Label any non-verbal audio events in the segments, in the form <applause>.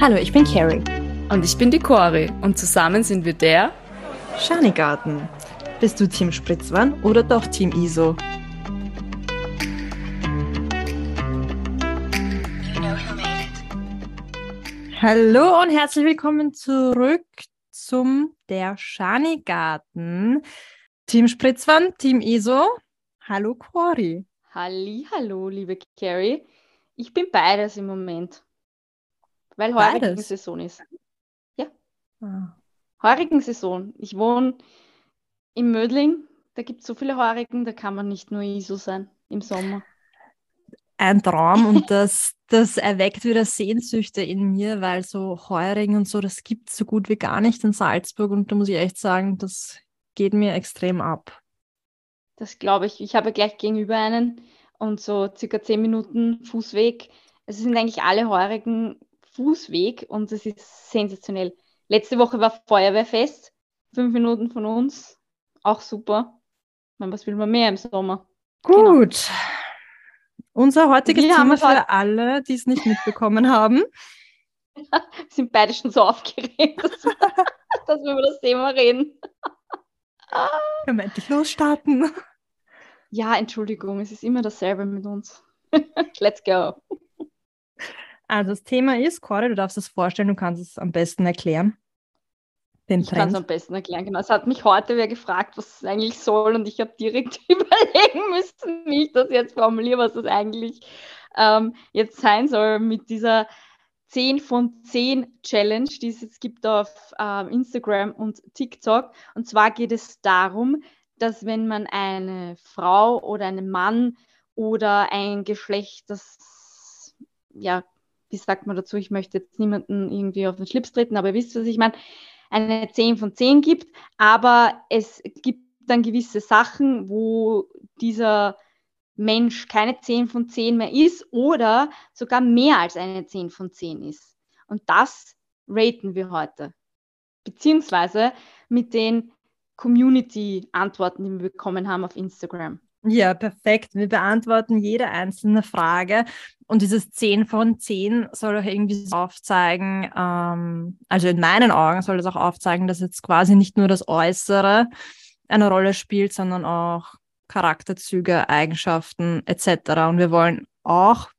Hallo, ich bin Carrie. Und ich bin die Cori und zusammen sind wir der Schanigarten. Bist du Team Spritzwan oder doch Team ISO? Hallo und herzlich willkommen zurück zum Der Schanigarten. Team Spritzwan, Team ISO. Hallo Cori. Halli, hallo, liebe Carrie. Ich bin beides im Moment. Weil heurigen Saison ist. Ja. Ah. Heurigen Saison. Ich wohne in Mödling. Da gibt es so viele Heurigen, da kann man nicht nur ISO sein im Sommer. Ein Traum und <laughs> das, das erweckt wieder Sehnsüchte in mir, weil so Heurigen und so, das gibt es so gut wie gar nicht in Salzburg und da muss ich echt sagen, das geht mir extrem ab. Das glaube ich. Ich habe gleich gegenüber einen und so circa zehn Minuten Fußweg. Es sind eigentlich alle Heurigen Fußweg und es ist sensationell. Letzte Woche war Feuerwehrfest, fünf Minuten von uns, auch super. meine, was will man mehr im Sommer? Genau. Gut. Genau. Unser heutiges wir Thema für alle, die es nicht mitbekommen haben. wir <laughs> sind beide schon so aufgeregt, dass wir, <laughs> dass wir über das Thema reden. <laughs> Können wir endlich losstarten? Ja, Entschuldigung, es ist immer dasselbe mit uns. Let's go. Also das Thema ist, Cora, du darfst es vorstellen, du kannst es am besten erklären. Den ich kann es am besten erklären, genau. Es hat mich heute wer gefragt, was es eigentlich soll und ich habe direkt <laughs> überlegen müssen, wie ich das jetzt formuliere, was das eigentlich ähm, jetzt sein soll mit dieser 10 von 10 Challenge, die es jetzt gibt auf ähm, Instagram und TikTok. Und zwar geht es darum, dass wenn man eine Frau oder einen Mann oder ein Geschlecht, das ja wie sagt man dazu, ich möchte jetzt niemanden irgendwie auf den Schlips treten, aber ihr wisst, was ich meine, eine 10 von 10 gibt, aber es gibt dann gewisse Sachen, wo dieser Mensch keine 10 von 10 mehr ist oder sogar mehr als eine 10 von 10 ist. Und das raten wir heute. Beziehungsweise mit den Community-Antworten, die wir bekommen haben auf Instagram. Ja, perfekt. Wir beantworten jede einzelne Frage. Und dieses 10 von 10 soll auch irgendwie aufzeigen, ähm, also in meinen Augen soll es auch aufzeigen, dass jetzt quasi nicht nur das Äußere eine Rolle spielt, sondern auch Charakterzüge, Eigenschaften etc. Und wir wollen auch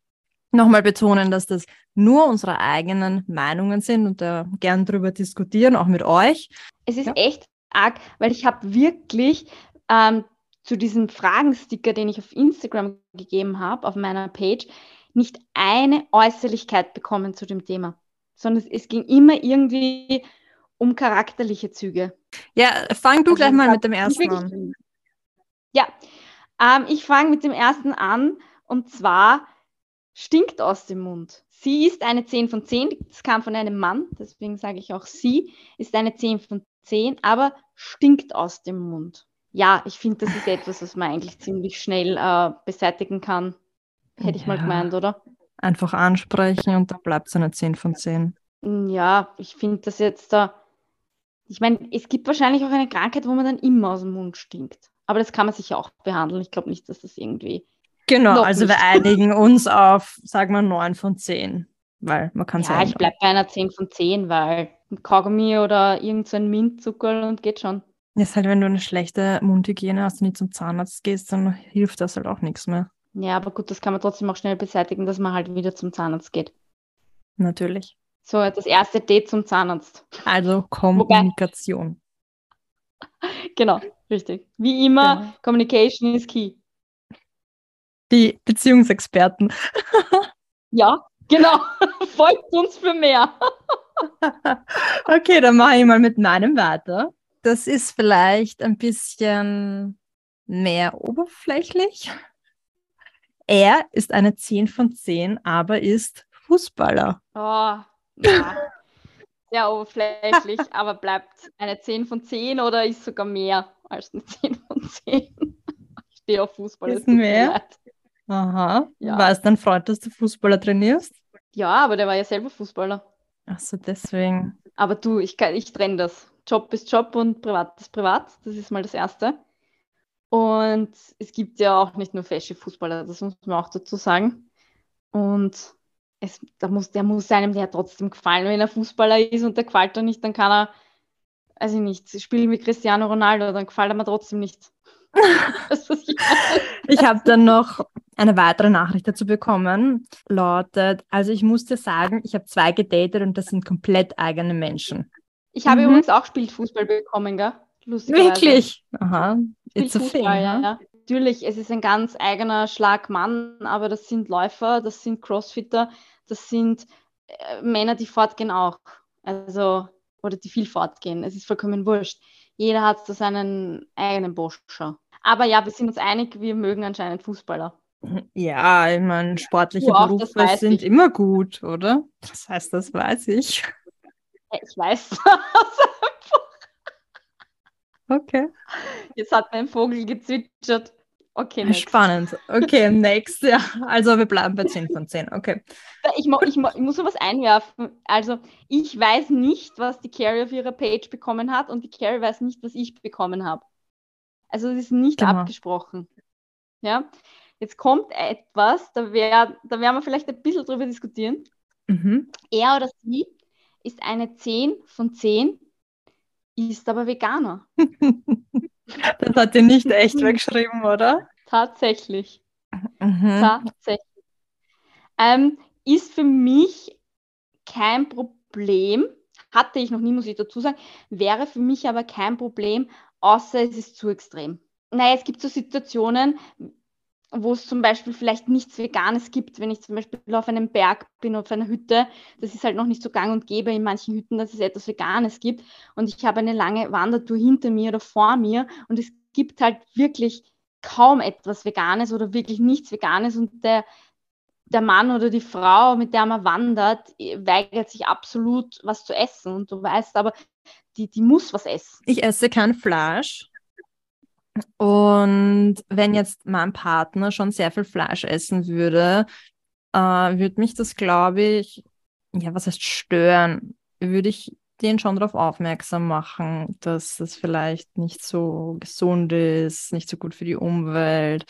nochmal betonen, dass das nur unsere eigenen Meinungen sind und da gern drüber diskutieren, auch mit euch. Es ist ja. echt arg, weil ich habe wirklich ähm, zu diesem Fragensticker, den ich auf Instagram gegeben habe, auf meiner Page, nicht eine Äußerlichkeit bekommen zu dem Thema, sondern es, es ging immer irgendwie um charakterliche Züge. Ja, fang du also gleich mal mit dem ersten an. Ja, ähm, ich fange mit dem ersten an und zwar stinkt aus dem Mund. Sie ist eine 10 von 10, das kam von einem Mann, deswegen sage ich auch sie, ist eine 10 von 10, aber stinkt aus dem Mund ja, ich finde, das ist etwas, was man eigentlich ziemlich schnell äh, beseitigen kann. Hätte ich mal gemeint, oder? Einfach ansprechen und dann bleibt es eine 10 von 10. Mm, ja, ich finde das jetzt da. Ich meine, es gibt wahrscheinlich auch eine Krankheit, wo man dann immer aus dem Mund stinkt. Aber das kann man sich ja auch behandeln. Ich glaube nicht, dass das irgendwie. Genau, also nicht. wir einigen uns auf, sagen wir, 9 von 10. Weil man kann es. Ja, ich bleibe bei einer 10 von 10, weil ein Kaugummi oder irgendein so Mintzucker und geht schon. Ist halt, wenn du eine schlechte Mundhygiene hast und nicht zum Zahnarzt gehst, dann hilft das halt auch nichts mehr. Ja, aber gut, das kann man trotzdem auch schnell beseitigen, dass man halt wieder zum Zahnarzt geht. Natürlich. So, das erste Date zum Zahnarzt. Also Kommunikation. Wobei... <laughs> genau, richtig. Wie immer, genau. Communication is key. Die Beziehungsexperten. <laughs> ja, genau. <laughs> Folgt uns für mehr. okay, dann mache ich mal mit meinem weiter das ist vielleicht ein bisschen mehr oberflächlich. Er ist eine 10 von 10, aber ist Fußballer. Oh, ja. Sehr oberflächlich, <laughs> aber bleibt eine 10 von 10 oder ist sogar mehr als eine 10 von 10? Ich stehe auf Fußball. Ist mehr? Aha. Ja. War es dein Freund, dass du Fußballer trainierst? Ja, aber der war ja selber Fußballer. Ach so, deswegen. Aber du, ich, ich trenne das. Job ist Job und Privat ist Privat. Das ist mal das Erste. Und es gibt ja auch nicht nur fesche Fußballer, das muss man auch dazu sagen. Und es, da muss, der muss einem ja trotzdem gefallen. Wenn er Fußballer ist und der gefällt er nicht, dann kann er, ich nicht, spielen wie Cristiano Ronaldo, dann gefällt er mir trotzdem nicht. <laughs> ich ich habe dann noch eine weitere Nachricht dazu bekommen, lautet, also ich muss dir sagen, ich habe zwei gedatet und das sind komplett eigene Menschen. Ich habe mhm. übrigens auch Spielfußball bekommen, gell? Wirklich? Aha. It's a thing, ja, ja. Natürlich, es ist ein ganz eigener Schlag Mann, aber das sind Läufer, das sind Crossfitter, das sind äh, Männer, die fortgehen auch. Also, oder die viel fortgehen. Es ist vollkommen wurscht. Jeder hat so seinen eigenen Boscher. Aber ja, wir sind uns einig, wir mögen anscheinend Fußballer. Ja, ich meine, sportliche auch, Berufe sind ich. immer gut, oder? Das heißt, das weiß ich. Ich weiß <laughs> das Okay. Jetzt hat mein Vogel gezwitschert. Okay, next. Spannend. Okay, next. Ja, also wir bleiben bei 10 von 10. Okay. Ich, ich, ich muss noch was einwerfen. Also ich weiß nicht, was die Carrie auf ihrer Page bekommen hat und die Carrie weiß nicht, was ich bekommen habe. Also es ist nicht genau. abgesprochen. Ja. Jetzt kommt etwas, da, wär, da werden wir vielleicht ein bisschen drüber diskutieren. Mhm. Er oder sie ist eine 10 von 10, ist aber Veganer. <laughs> Das hat ihr nicht echt weggeschrieben, oder? Tatsächlich. Mhm. Tatsächlich. Ähm, ist für mich kein Problem, hatte ich noch nie, muss ich dazu sagen, wäre für mich aber kein Problem, außer es ist zu extrem. Naja, es gibt so Situationen, wo es zum Beispiel vielleicht nichts Veganes gibt, wenn ich zum Beispiel auf einem Berg bin, auf einer Hütte, das ist halt noch nicht so gang und gäbe in manchen Hütten, dass es etwas Veganes gibt. Und ich habe eine lange Wandertour hinter mir oder vor mir und es gibt halt wirklich kaum etwas Veganes oder wirklich nichts Veganes. Und der, der Mann oder die Frau, mit der man wandert, weigert sich absolut was zu essen. Und du weißt aber, die, die muss was essen. Ich esse kein Fleisch, und wenn jetzt mein Partner schon sehr viel Fleisch essen würde, äh, würde mich das, glaube ich, ja, was heißt stören? Würde ich den schon darauf aufmerksam machen, dass es vielleicht nicht so gesund ist, nicht so gut für die Umwelt.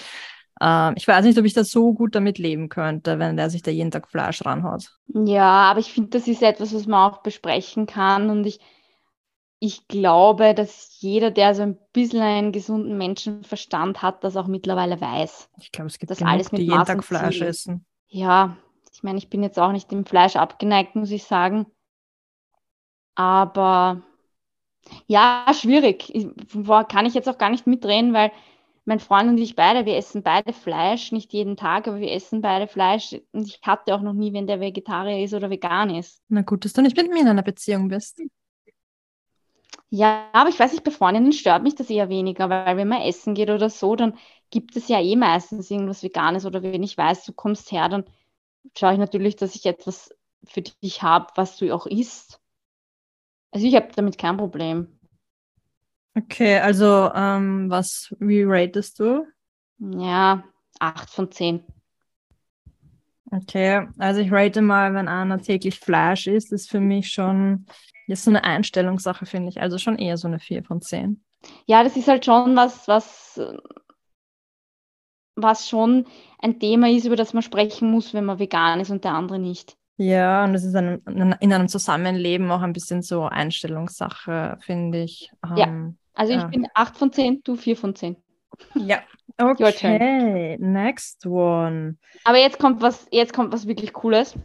Äh, ich weiß nicht, ob ich da so gut damit leben könnte, wenn der sich da jeden Tag Fleisch ranhaut. Ja, aber ich finde, das ist etwas, was man auch besprechen kann und ich ich glaube, dass jeder, der so ein bisschen einen gesunden Menschenverstand hat, das auch mittlerweile weiß. Ich glaube, es gibt dass genug, alles mit die jeden Tag Fleisch essen. Ja, ich meine, ich bin jetzt auch nicht dem Fleisch abgeneigt, muss ich sagen. Aber ja, schwierig. Ich, kann ich jetzt auch gar nicht mitreden, weil mein Freund und ich beide, wir essen beide Fleisch, nicht jeden Tag, aber wir essen beide Fleisch. Und ich hatte auch noch nie, wenn der Vegetarier ist oder vegan ist. Na gut, dass du nicht mit mir in einer Beziehung bist. Ja, aber ich weiß nicht, bei Freundinnen stört mich das eher weniger, weil wenn man essen geht oder so, dann gibt es ja eh meistens irgendwas Veganes oder wenn ich weiß, du kommst her, dann schaue ich natürlich, dass ich etwas für dich habe, was du auch isst. Also ich habe damit kein Problem. Okay, also ähm, was, wie ratest du? Ja, 8 von 10. Okay, also ich rate mal, wenn einer täglich Fleisch isst, ist für mich schon ist so eine Einstellungssache, finde ich. Also schon eher so eine 4 von 10. Ja, das ist halt schon was, was, was schon ein Thema ist, über das man sprechen muss, wenn man vegan ist und der andere nicht. Ja, und es ist ein, in einem Zusammenleben auch ein bisschen so Einstellungssache, finde ich. ja, ähm, also ich ja. bin 8 von 10, du 4 von 10. Ja, <laughs> okay, next one. Aber jetzt kommt was, jetzt kommt was wirklich Cooles.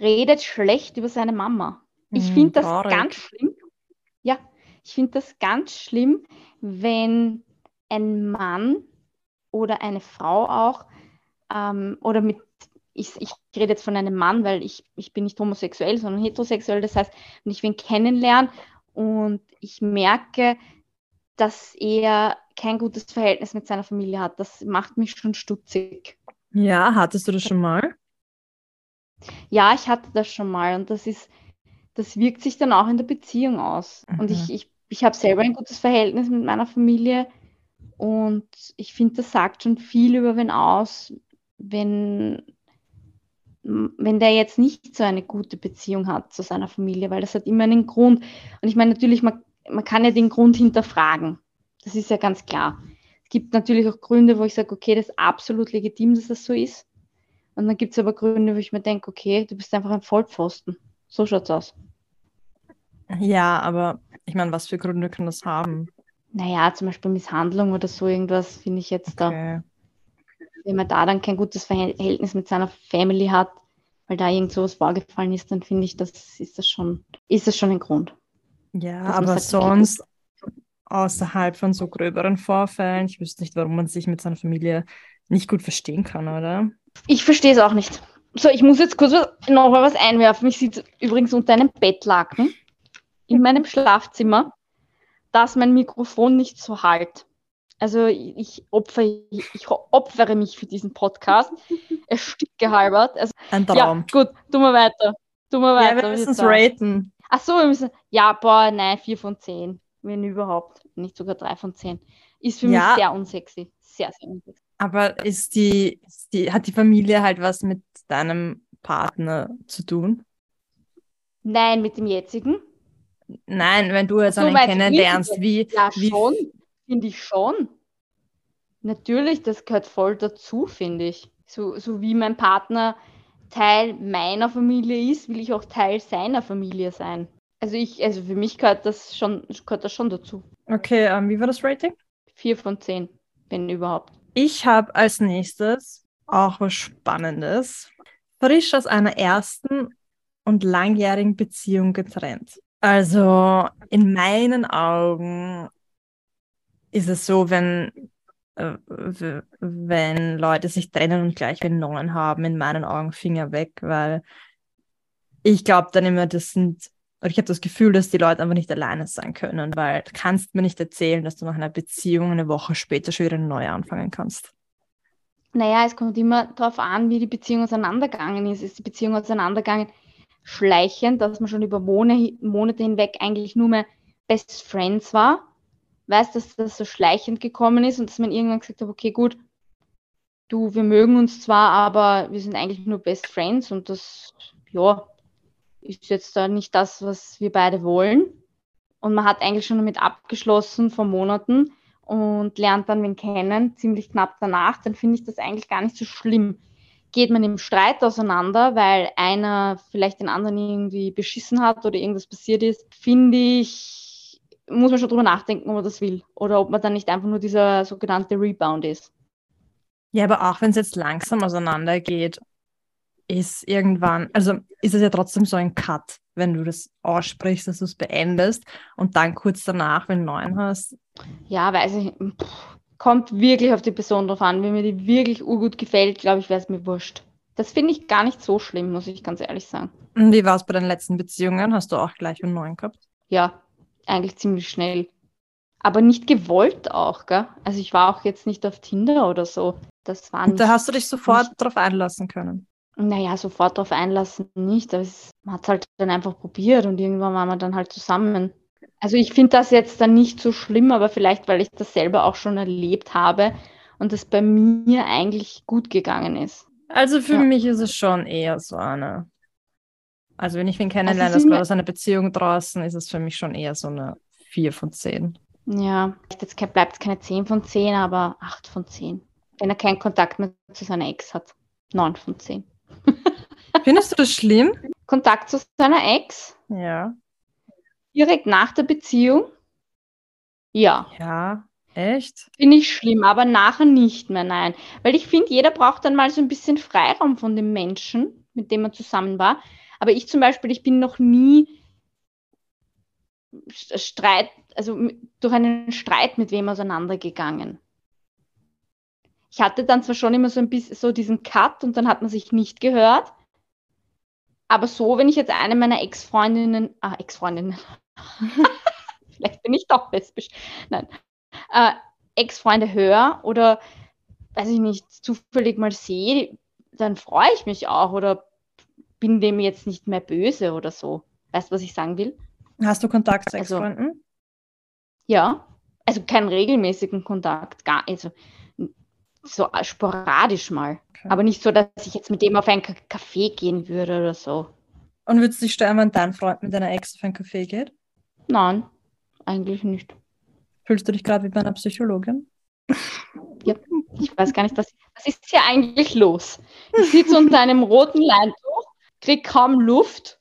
Redet schlecht über seine Mama. Ich hm, finde das traurig. ganz schlimm. Ja, ich finde das ganz schlimm, wenn ein Mann oder eine Frau auch ähm, oder mit, ich, ich rede jetzt von einem Mann, weil ich, ich bin nicht homosexuell, sondern heterosexuell. Das heißt, wenn ich wen kennenlerne und ich merke, dass er kein gutes Verhältnis mit seiner Familie hat, das macht mich schon stutzig. Ja, hattest du das schon mal? Ja, ich hatte das schon mal und das ist das wirkt sich dann auch in der Beziehung aus. Mhm. Und ich, ich, ich habe selber ein gutes Verhältnis mit meiner Familie und ich finde, das sagt schon viel über wen aus, wenn, wenn der jetzt nicht so eine gute Beziehung hat zu seiner Familie, weil das hat immer einen Grund. Und ich meine, natürlich, man, man kann ja den Grund hinterfragen. Das ist ja ganz klar. Es gibt natürlich auch Gründe, wo ich sage, okay, das ist absolut legitim, dass das so ist. Und dann gibt es aber Gründe, wo ich mir denke, okay, du bist einfach ein Vollpfosten. So schaut's aus. Ja, aber ich meine, was für Gründe können das haben? Naja, zum Beispiel Misshandlung oder so irgendwas finde ich jetzt okay. da. Wenn man da dann kein gutes Verhältnis mit seiner Family hat, weil da irgend sowas vorgefallen ist, dann finde ich, das ist das schon, ist das schon ein Grund. Ja, aber sagt, sonst außerhalb von so gröberen Vorfällen, ich wüsste nicht, warum man sich mit seiner Familie nicht gut verstehen kann, oder? Ich verstehe es auch nicht. So, ich muss jetzt kurz noch mal was einwerfen. Ich sitze übrigens unter einem Bettlaken in meinem Schlafzimmer, dass mein Mikrofon nicht so halt. Also ich, opfere, ich opfere mich für diesen Podcast. <laughs> Es stimmt gehalbert. Also, Ein Traum. Ja, gut, tun wir weiter. Tun wir weiter. Ja, wir müssen es raten. Ach so, wir müssen. Ja, boah, nein, 4 von 10. Wenn überhaupt. Nicht sogar 3 von 10. Ist für ja. mich sehr unsexy. Sehr, sehr unsexy. Aber ist die, ist die, hat die Familie halt was mit deinem Partner zu tun? Nein, mit dem jetzigen. Nein, wenn du jetzt so einen kennenlernst, wie. Ja, wie schon. Finde ich schon. Natürlich, das gehört voll dazu, finde ich. So, so wie mein Partner Teil meiner Familie ist, will ich auch Teil seiner Familie sein. Also ich, also für mich gehört das schon, gehört das schon dazu. Okay, um, ähm, wie war das Rating? Vier von zehn, wenn überhaupt. Ich habe als nächstes auch was Spannendes. Frisch aus einer ersten und langjährigen Beziehung getrennt. Also in meinen Augen ist es so, wenn, äh, wenn Leute sich trennen und gleich einen neuen haben, in meinen Augen Finger weg, weil ich glaube dann immer, das sind, oder ich habe das Gefühl, dass die Leute einfach nicht alleine sein können, weil du kannst mir nicht erzählen, dass du nach einer Beziehung eine Woche später schon wieder neue anfangen kannst. Naja, es kommt immer darauf an, wie die Beziehung auseinandergegangen ist. Ist die Beziehung auseinandergegangen schleichend, dass man schon über Monate hinweg eigentlich nur mehr Best Friends war. Weiß, dass das so schleichend gekommen ist und dass man irgendwann gesagt hat, okay, gut, du, wir mögen uns zwar, aber wir sind eigentlich nur Best Friends und das, ja, ist jetzt da nicht das, was wir beide wollen. Und man hat eigentlich schon damit abgeschlossen vor Monaten und lernt dann wen kennen, ziemlich knapp danach, dann finde ich das eigentlich gar nicht so schlimm geht man im Streit auseinander, weil einer vielleicht den anderen irgendwie beschissen hat oder irgendwas passiert ist, finde ich, muss man schon drüber nachdenken, ob man das will. Oder ob man dann nicht einfach nur dieser sogenannte Rebound ist. Ja, aber auch wenn es jetzt langsam auseinandergeht, ist irgendwann, also ist es ja trotzdem so ein Cut, wenn du das aussprichst, dass du es beendest und dann kurz danach, wenn du neuen hast. Ja, weiß ich, pff, kommt wirklich auf die Person drauf an. Wenn mir die wirklich urgut gefällt, glaube ich, wäre es mir wurscht. Das finde ich gar nicht so schlimm, muss ich ganz ehrlich sagen. Und wie war es bei deinen letzten Beziehungen? Hast du auch gleich einen neuen gehabt? Ja, eigentlich ziemlich schnell. Aber nicht gewollt auch, gell? Also ich war auch jetzt nicht auf Tinder oder so. Das war nicht, da hast du dich sofort nicht, drauf einlassen können. Naja, sofort drauf einlassen nicht. Aber es, man hat es halt dann einfach probiert und irgendwann waren wir dann halt zusammen. Also ich finde das jetzt dann nicht so schlimm, aber vielleicht, weil ich das selber auch schon erlebt habe und das bei mir eigentlich gut gegangen ist. Also für ja. mich ist es schon eher so eine. Also wenn ich ihn kennenlerne, also das aus einer Beziehung draußen, ist es für mich schon eher so eine 4 von 10. Ja, jetzt bleibt es keine 10 von 10, aber 8 von 10. Wenn er keinen Kontakt mehr zu seiner Ex hat. 9 von 10. Findest du das schlimm? Kontakt zu seiner Ex? Ja. Direkt nach der Beziehung? Ja. Ja, echt? Finde ich schlimm, aber nachher nicht mehr, nein. Weil ich finde, jeder braucht dann mal so ein bisschen Freiraum von dem Menschen, mit dem man zusammen war. Aber ich zum Beispiel, ich bin noch nie Streit, also durch einen Streit mit wem auseinandergegangen. Ich hatte dann zwar schon immer so ein bisschen so diesen Cut und dann hat man sich nicht gehört. Aber so, wenn ich jetzt eine meiner Ex-Freundinnen, ah, Ex-Freundinnen, <laughs> Vielleicht bin ich doch lesbisch. Nein. Äh, Ex-Freunde höre oder, weiß ich nicht, zufällig mal sehe, dann freue ich mich auch oder bin dem jetzt nicht mehr böse oder so. Weißt du, was ich sagen will? Hast du Kontakt zu also, Ex-Freunden? Also, ja, also keinen regelmäßigen Kontakt, gar, also so sporadisch mal. Okay. Aber nicht so, dass ich jetzt mit dem auf einen Café gehen würde oder so. Und würdest du dich stören, wenn dein Freund mit deiner Ex auf ein Café geht? Nein, eigentlich nicht. Fühlst du dich gerade wie bei einer Psychologin? Ja, ich weiß gar nicht, was, was ist hier eigentlich los? Ich sitze unter einem roten Leintuch, kriege kaum Luft,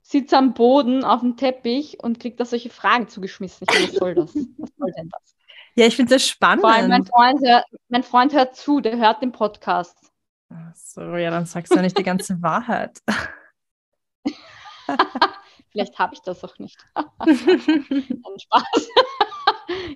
sitze am Boden auf dem Teppich und kriege da solche Fragen zugeschmissen. Ich was soll das? Was soll denn das? Ja, ich finde das spannend. Vor allem mein Freund, hört, mein Freund hört zu, der hört den Podcast. so, ja, dann sagst du nicht die ganze <laughs> Wahrheit. <laughs> Vielleicht habe ich das auch nicht. <laughs> Spaß.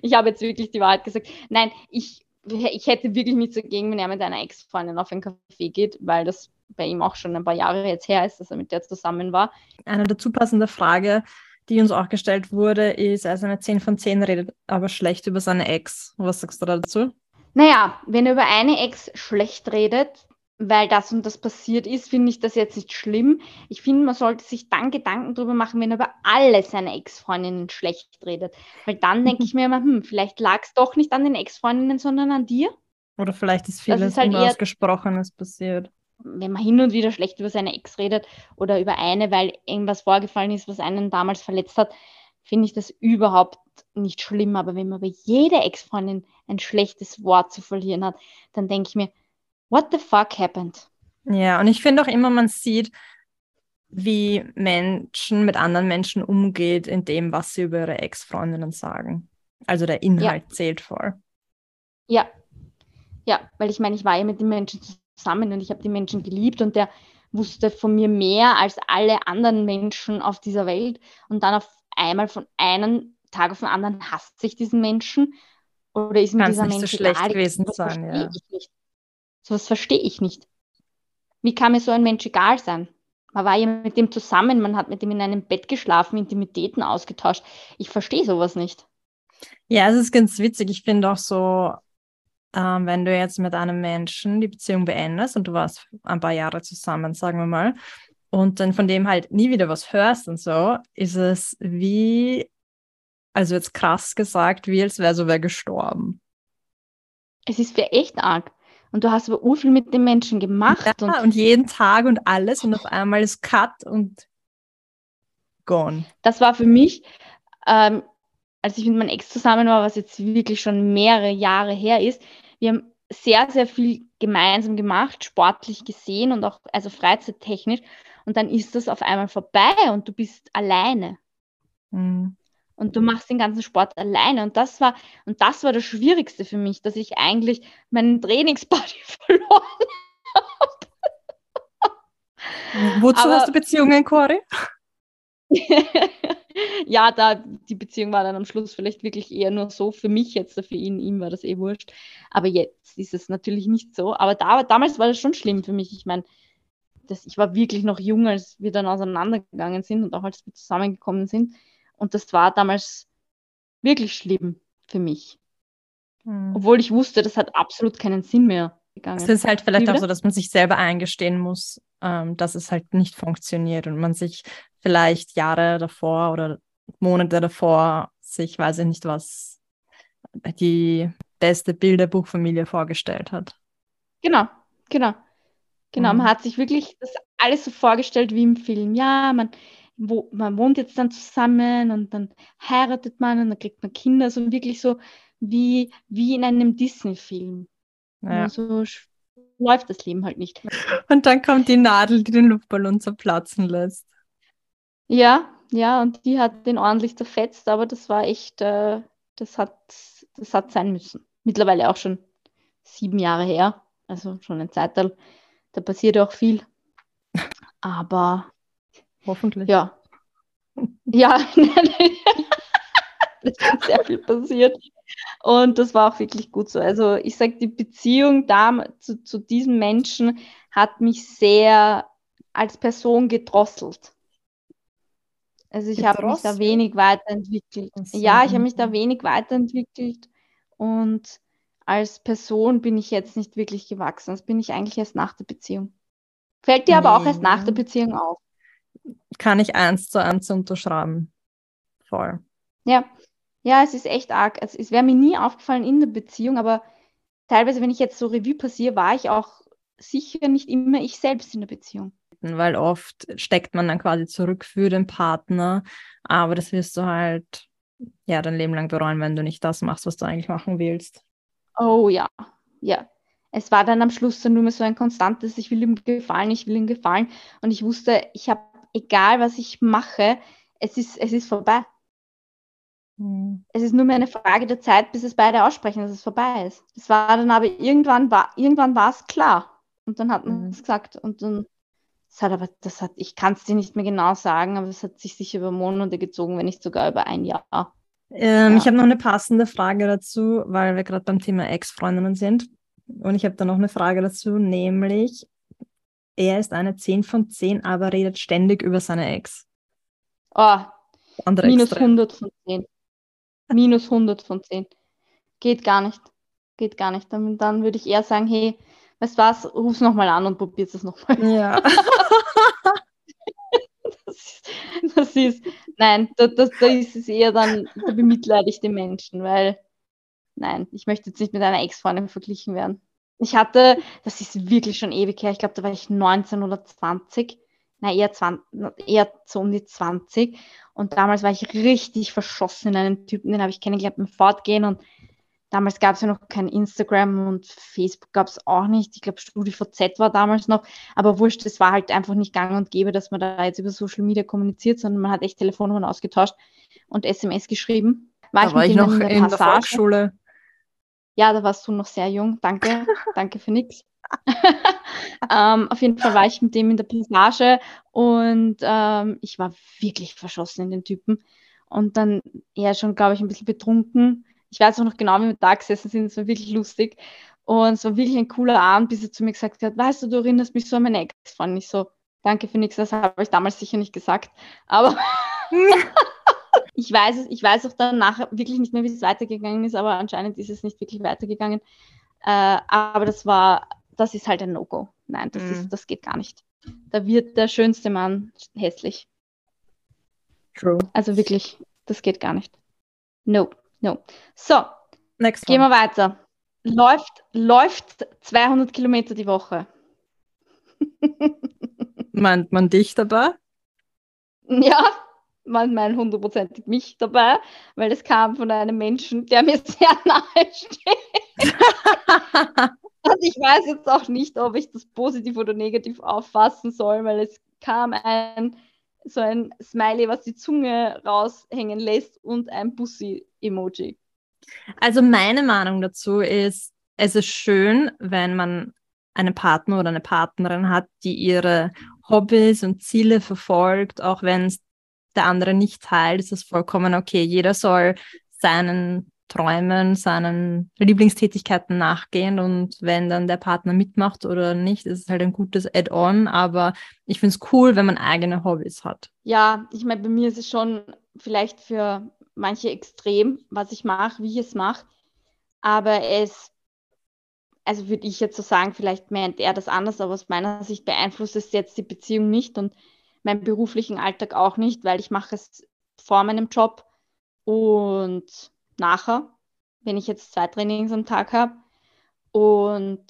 ich habe jetzt wirklich die Wahrheit gesagt. Nein, ich, ich hätte wirklich nichts dagegen, wenn er mit einer Ex-Freundin auf einen Café geht, weil das bei ihm auch schon ein paar Jahre jetzt her ist, dass er mit der zusammen war. Eine dazu passende Frage, die uns auch gestellt wurde, ist, also eine 10 von 10 redet aber schlecht über seine Ex. Was sagst du dazu? Naja, wenn er über eine Ex schlecht redet, weil das und das passiert ist, finde ich das jetzt nicht schlimm. Ich finde, man sollte sich dann Gedanken darüber machen, wenn er über alle seine Ex-Freundinnen schlecht redet. Weil dann denke ich <laughs> mir immer, hm, vielleicht lag es doch nicht an den Ex-Freundinnen, sondern an dir. Oder vielleicht ist vieles ist halt Unausgesprochenes passiert. Wenn man hin und wieder schlecht über seine Ex redet oder über eine, weil irgendwas vorgefallen ist, was einen damals verletzt hat, finde ich das überhaupt nicht schlimm. Aber wenn man bei jeder Ex-Freundin ein schlechtes Wort zu verlieren hat, dann denke ich mir, what the fuck happened? Ja, und ich finde auch immer, man sieht, wie Menschen mit anderen Menschen umgeht, in dem, was sie über ihre Ex-Freundinnen sagen. Also der Inhalt ja. zählt voll. Ja. Ja, weil ich meine, ich war ja mit den Menschen zusammen und ich habe die Menschen geliebt und der wusste von mir mehr als alle anderen Menschen auf dieser Welt. Und dann auf einmal von einem Tag auf den anderen hasst sich diesen Menschen oder ist mir dieser Mensch so schlecht egal. gewesen sein. Ja. Ich nicht. Sowas verstehe ich nicht. Wie kann mir so ein Mensch egal sein? Man war ja mit dem zusammen, man hat mit ihm in einem Bett geschlafen, Intimitäten ausgetauscht. Ich verstehe sowas nicht. Ja, es ist ganz witzig. Ich finde auch so, ähm, wenn du jetzt mit einem Menschen die Beziehung beendest und du warst ein paar Jahre zusammen, sagen wir mal, und dann von dem halt nie wieder was hörst und so, ist es wie, also jetzt krass gesagt, wie als wäre so wer gestorben. Es ist für echt arg. Und du hast aber urviel mit dem Menschen gemacht. Ja, und, und jeden Tag und alles und auf einmal ist Cut und gone. Das war für mich, ähm, als ich mit meinem Ex zusammen war, was jetzt wirklich schon mehrere Jahre her ist, wir haben sehr, sehr viel gemeinsam gemacht, sportlich gesehen und auch also freizeittechnisch. Und dann ist das auf einmal vorbei und du bist alleine. Mhm und du machst den ganzen Sport alleine. Und das war, und das war das Schwierigste für mich, dass ich eigentlich meinen Trainingsbody <laughs> verloren habe. Wozu Aber, hast du Beziehungen, Cory? <laughs> ja, da die Beziehung war dann am Schluss vielleicht wirklich eher nur so für mich jetzt, für ihn, ihm war das eh wurscht. Aber jetzt ist es natürlich nicht so. Aber da, damals war das schon schlimm für mich. Ich meine, ich war wirklich noch jung, als wir dann auseinandergegangen sind und auch als wir zusammengekommen sind. Und das war damals wirklich schlimm für mich. Mhm. Obwohl ich wusste, das hat absolut keinen Sinn mehr. Gegangen. Es ist halt vielleicht auch so, dass man sich selber eingestehen muss, ähm, dass es halt nicht funktioniert und man sich vielleicht Jahre davor oder Monate davor sich, weiß ich nicht was, die beste Bilderbuchfamilie vorgestellt hat. Genau, genau. Genau, mhm. man hat sich wirklich das alles so vorgestellt wie im Film. Ja, man, wo, man wohnt jetzt dann zusammen und dann heiratet man und dann kriegt man Kinder, so wirklich so wie, wie in einem Disney-Film. Ja. So läuft das Leben halt nicht. Und dann kommt die Nadel, die den Luftballon zerplatzen lässt. Ja, ja, und die hat den ordentlich zerfetzt, aber das war echt, äh, das, hat, das hat sein müssen. Mittlerweile auch schon sieben Jahre her, also schon ein Zeitalter. Da passiert auch viel. Aber Hoffentlich. Ja. <laughs> Ja, <laughs> es ist sehr viel passiert. Und das war auch wirklich gut so. Also ich sage, die Beziehung da zu, zu diesem Menschen hat mich sehr als Person gedrosselt. Also ich habe mich da wenig weiterentwickelt. So. Ja, ich habe mich da wenig weiterentwickelt und als Person bin ich jetzt nicht wirklich gewachsen. Das bin ich eigentlich erst nach der Beziehung. Fällt dir nee. aber auch erst nach der Beziehung auf kann ich eins zu eins unterschreiben. Voll. Ja, ja, es ist echt arg. Es, es wäre mir nie aufgefallen in der Beziehung, aber teilweise, wenn ich jetzt so Revue passiere, war ich auch sicher nicht immer ich selbst in der Beziehung. Weil oft steckt man dann quasi zurück für den Partner, aber das wirst du halt ja dein Leben lang bereuen, wenn du nicht das machst, was du eigentlich machen willst. Oh ja, ja. es war dann am Schluss dann nur mehr so ein konstantes, ich will ihm gefallen, ich will ihm gefallen. Und ich wusste, ich habe, egal was ich mache, es ist, es ist vorbei. Mhm. Es ist nur mehr eine Frage der Zeit, bis es beide aussprechen, dass es vorbei ist. Es war dann aber irgendwann war, irgendwann war es klar. Und dann hat man mhm. es gesagt. Und dann, das hat aber, das hat, ich kann es dir nicht mehr genau sagen, aber es hat sich sicher über Monate gezogen, wenn nicht sogar über ein Jahr. Ähm, ja. Ich habe noch eine passende Frage dazu, weil wir gerade beim Thema Ex-Freundinnen sind. Und ich habe da noch eine Frage dazu, nämlich, er ist eine 10 von 10, aber redet ständig über seine Ex. Oh, Andere minus Extrem. 100 von 10. Minus 100 von 10. Geht gar nicht. Geht gar nicht. Dann, dann würde ich eher sagen, hey, weißt du was, ruf's nochmal an und probier's es nochmal. Ja. <laughs> das, ist, das ist, nein, da, da, da ist es eher dann, da bemitleide ich den Menschen, weil nein, ich möchte jetzt nicht mit einer Ex-Freundin verglichen werden. Ich hatte, das ist wirklich schon ewig her, ich glaube, da war ich 19 oder 20, nein, eher, 20, eher so um die 20. Und damals war ich richtig verschossen in einen Typen, den habe ich kennengelernt beim Fortgehen und damals gab es ja noch kein Instagram und Facebook gab es auch nicht. Ich glaube, StudiVZ war damals noch, aber wurscht, es war halt einfach nicht gang und gäbe, dass man da jetzt über Social Media kommuniziert, sondern man hat echt Telefonnummern ausgetauscht und SMS geschrieben. War da ich war ich noch in der, in der Volksschule. Ja, da warst du noch sehr jung. Danke, <laughs> danke für nichts. <laughs> ähm, auf jeden Fall war ich mit dem in der Passage und ähm, ich war wirklich verschossen in den Typen. Und dann eher schon, glaube ich, ein bisschen betrunken. Ich weiß auch noch genau, wie wir da gesessen sind. Es war wirklich lustig. Und es war wirklich ein cooler Abend, bis er zu mir gesagt hat, weißt du, du erinnerst mich so an meine Ex-Freundin. Ich so, danke für nichts, das habe ich damals sicher nicht gesagt. Aber <laughs> ich weiß es, ich weiß auch danach wirklich nicht mehr, wie es weitergegangen ist, aber anscheinend ist es nicht wirklich weitergegangen. Äh, aber das war, das ist halt ein No-Go. Nein, das, mm. ist, das geht gar nicht. Da wird der schönste Mann hässlich. True. Also wirklich, das geht gar nicht. No, no. So, Next gehen wir weiter. Läuft, läuft 200 Kilometer die Woche. <laughs> Meint man dich dabei? Ja, man meint hundertprozentig mich dabei, weil es kam von einem Menschen, der mir sehr <laughs> nahe steht. Und ich weiß jetzt auch nicht, ob ich das positiv oder negativ auffassen soll, weil es kam ein so ein Smiley, was die Zunge raushängen lässt und ein Bussi-Emoji. Also meine Meinung dazu ist, es ist schön, wenn man einen Partner oder eine Partnerin hat, die ihre Hobbys und Ziele verfolgt, auch wenn es der andere nicht teilt, ist es vollkommen okay. Jeder soll seinen Träumen, seinen Lieblingstätigkeiten nachgehen und wenn dann der Partner mitmacht oder nicht, ist es halt ein gutes Add-on, aber ich finde es cool, wenn man eigene Hobbys hat. Ja, ich meine, bei mir ist es schon vielleicht für manche extrem, was ich mache, wie ich es mache, aber es, also würde ich jetzt so sagen, vielleicht meint er das anders, aber aus meiner Sicht beeinflusst es jetzt die Beziehung nicht und meinen beruflichen Alltag auch nicht, weil ich mache es vor meinem Job und nachher, wenn ich jetzt zwei Trainings am Tag habe. Und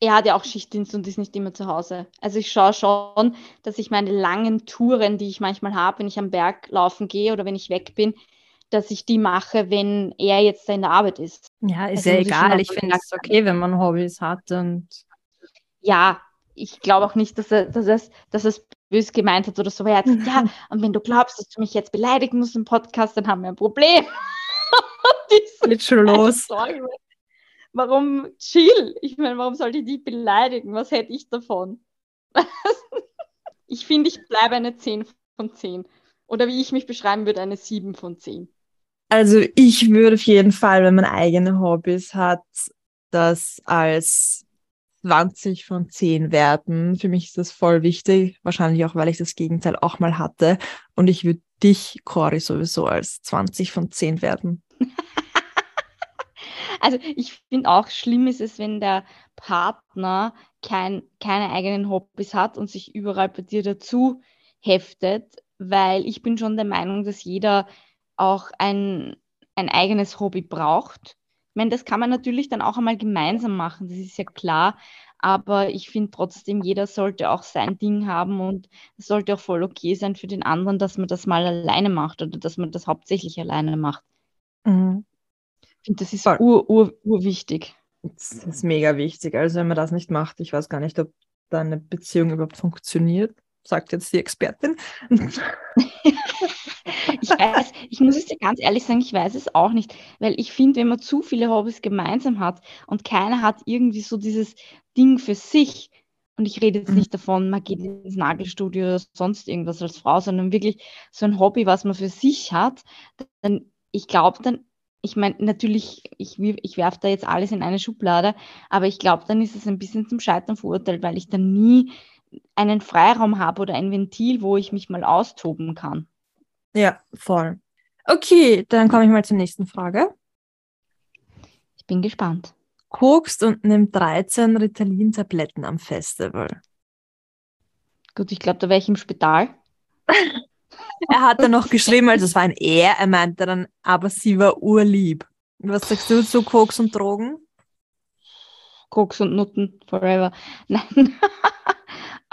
er hat ja auch Schichtdienst und ist nicht immer zu Hause. Also ich schaue schon, dass ich meine langen Touren, die ich manchmal habe, wenn ich am Berg laufen gehe oder wenn ich weg bin, dass ich die mache, wenn er jetzt da in der Arbeit ist. Ja, ist also ja egal. Ich finde es okay, wenn man Hobbys hat und ja, ich glaube auch nicht, dass er, dass, es, dass es böse gemeint hat oder so. Er hat gesagt, <laughs> ja, und wenn du glaubst, dass du mich jetzt beleidigen musst im Podcast, dann haben wir ein Problem. <laughs> Geht schon los. Warum chill? Ich meine, warum sollte ich die beleidigen? Was hätte ich davon? ich finde, ich bleibe eine 10 von 10. Oder wie ich mich beschreiben würde, eine 7 von 10. Also ich würde auf jeden Fall, wenn man eigene Hobbys hat, das als 20 von 10 werten. Für mich ist das voll wichtig, wahrscheinlich auch, weil ich das Gegenteil auch mal hatte. Und ich würde dich, Cory, sowieso als 20 von 10 werten. <laughs> Also ich finde auch schlimm ist es, wenn der Partner kein, keine eigenen Hobbys hat und sich überall bei dir dazu heftet, weil ich bin schon der Meinung, dass jeder auch ein, ein eigenes Hobby braucht meine, das kann man natürlich dann auch einmal gemeinsam machen, das ist ja klar. Aber ich finde trotzdem, jeder sollte auch sein Ding haben und es sollte auch voll okay sein für den anderen, dass man das mal alleine macht oder dass man das hauptsächlich alleine macht. Mhm. Ich finde, das ist ur, ur, ur wichtig. Das ist mega wichtig. Also wenn man das nicht macht, ich weiß gar nicht, ob da eine Beziehung überhaupt funktioniert, sagt jetzt die Expertin. <laughs> <laughs> ich weiß, ich muss es dir ganz ehrlich sagen, ich weiß es auch nicht, weil ich finde, wenn man zu viele Hobbys gemeinsam hat und keiner hat irgendwie so dieses Ding für sich, und ich rede jetzt mhm. nicht davon, man geht ins Nagelstudio oder sonst irgendwas als Frau, sondern wirklich so ein Hobby, was man für sich hat, dann, ich glaube dann, ich meine, natürlich, ich, ich werfe da jetzt alles in eine Schublade, aber ich glaube, dann ist es ein bisschen zum Scheitern verurteilt, weil ich dann nie einen Freiraum habe oder ein Ventil, wo ich mich mal austoben kann. Ja, voll. Okay, dann komme ich mal zur nächsten Frage. Ich bin gespannt kokst und nimmt 13 Ritalin-Tabletten am Festival. Gut, ich glaube, da wäre ich im Spital. <laughs> er hat dann noch geschrieben, also es war ein Er, er meinte dann, aber sie war urlieb. Was sagst du zu Koks und Drogen? Koks und Nutten forever. <laughs> Nein.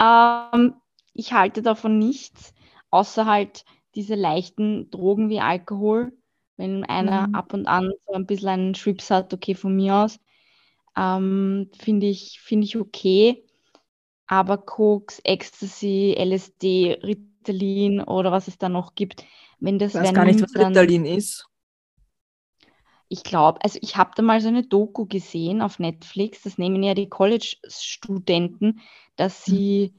<laughs> ähm, ich halte davon nichts, außer halt diese leichten Drogen wie Alkohol. Wenn einer mhm. ab und an so ein bisschen einen Schwips hat, okay, von mir aus. Ähm, Finde ich, find ich okay. Aber Koks, Ecstasy, LSD, Ritalin oder was es da noch gibt, wenn das. Ich weiß gar nicht, was Ritalin ist. Ich glaube, also ich habe da mal so eine Doku gesehen auf Netflix, das nehmen ja die College-Studenten, dass hm. sie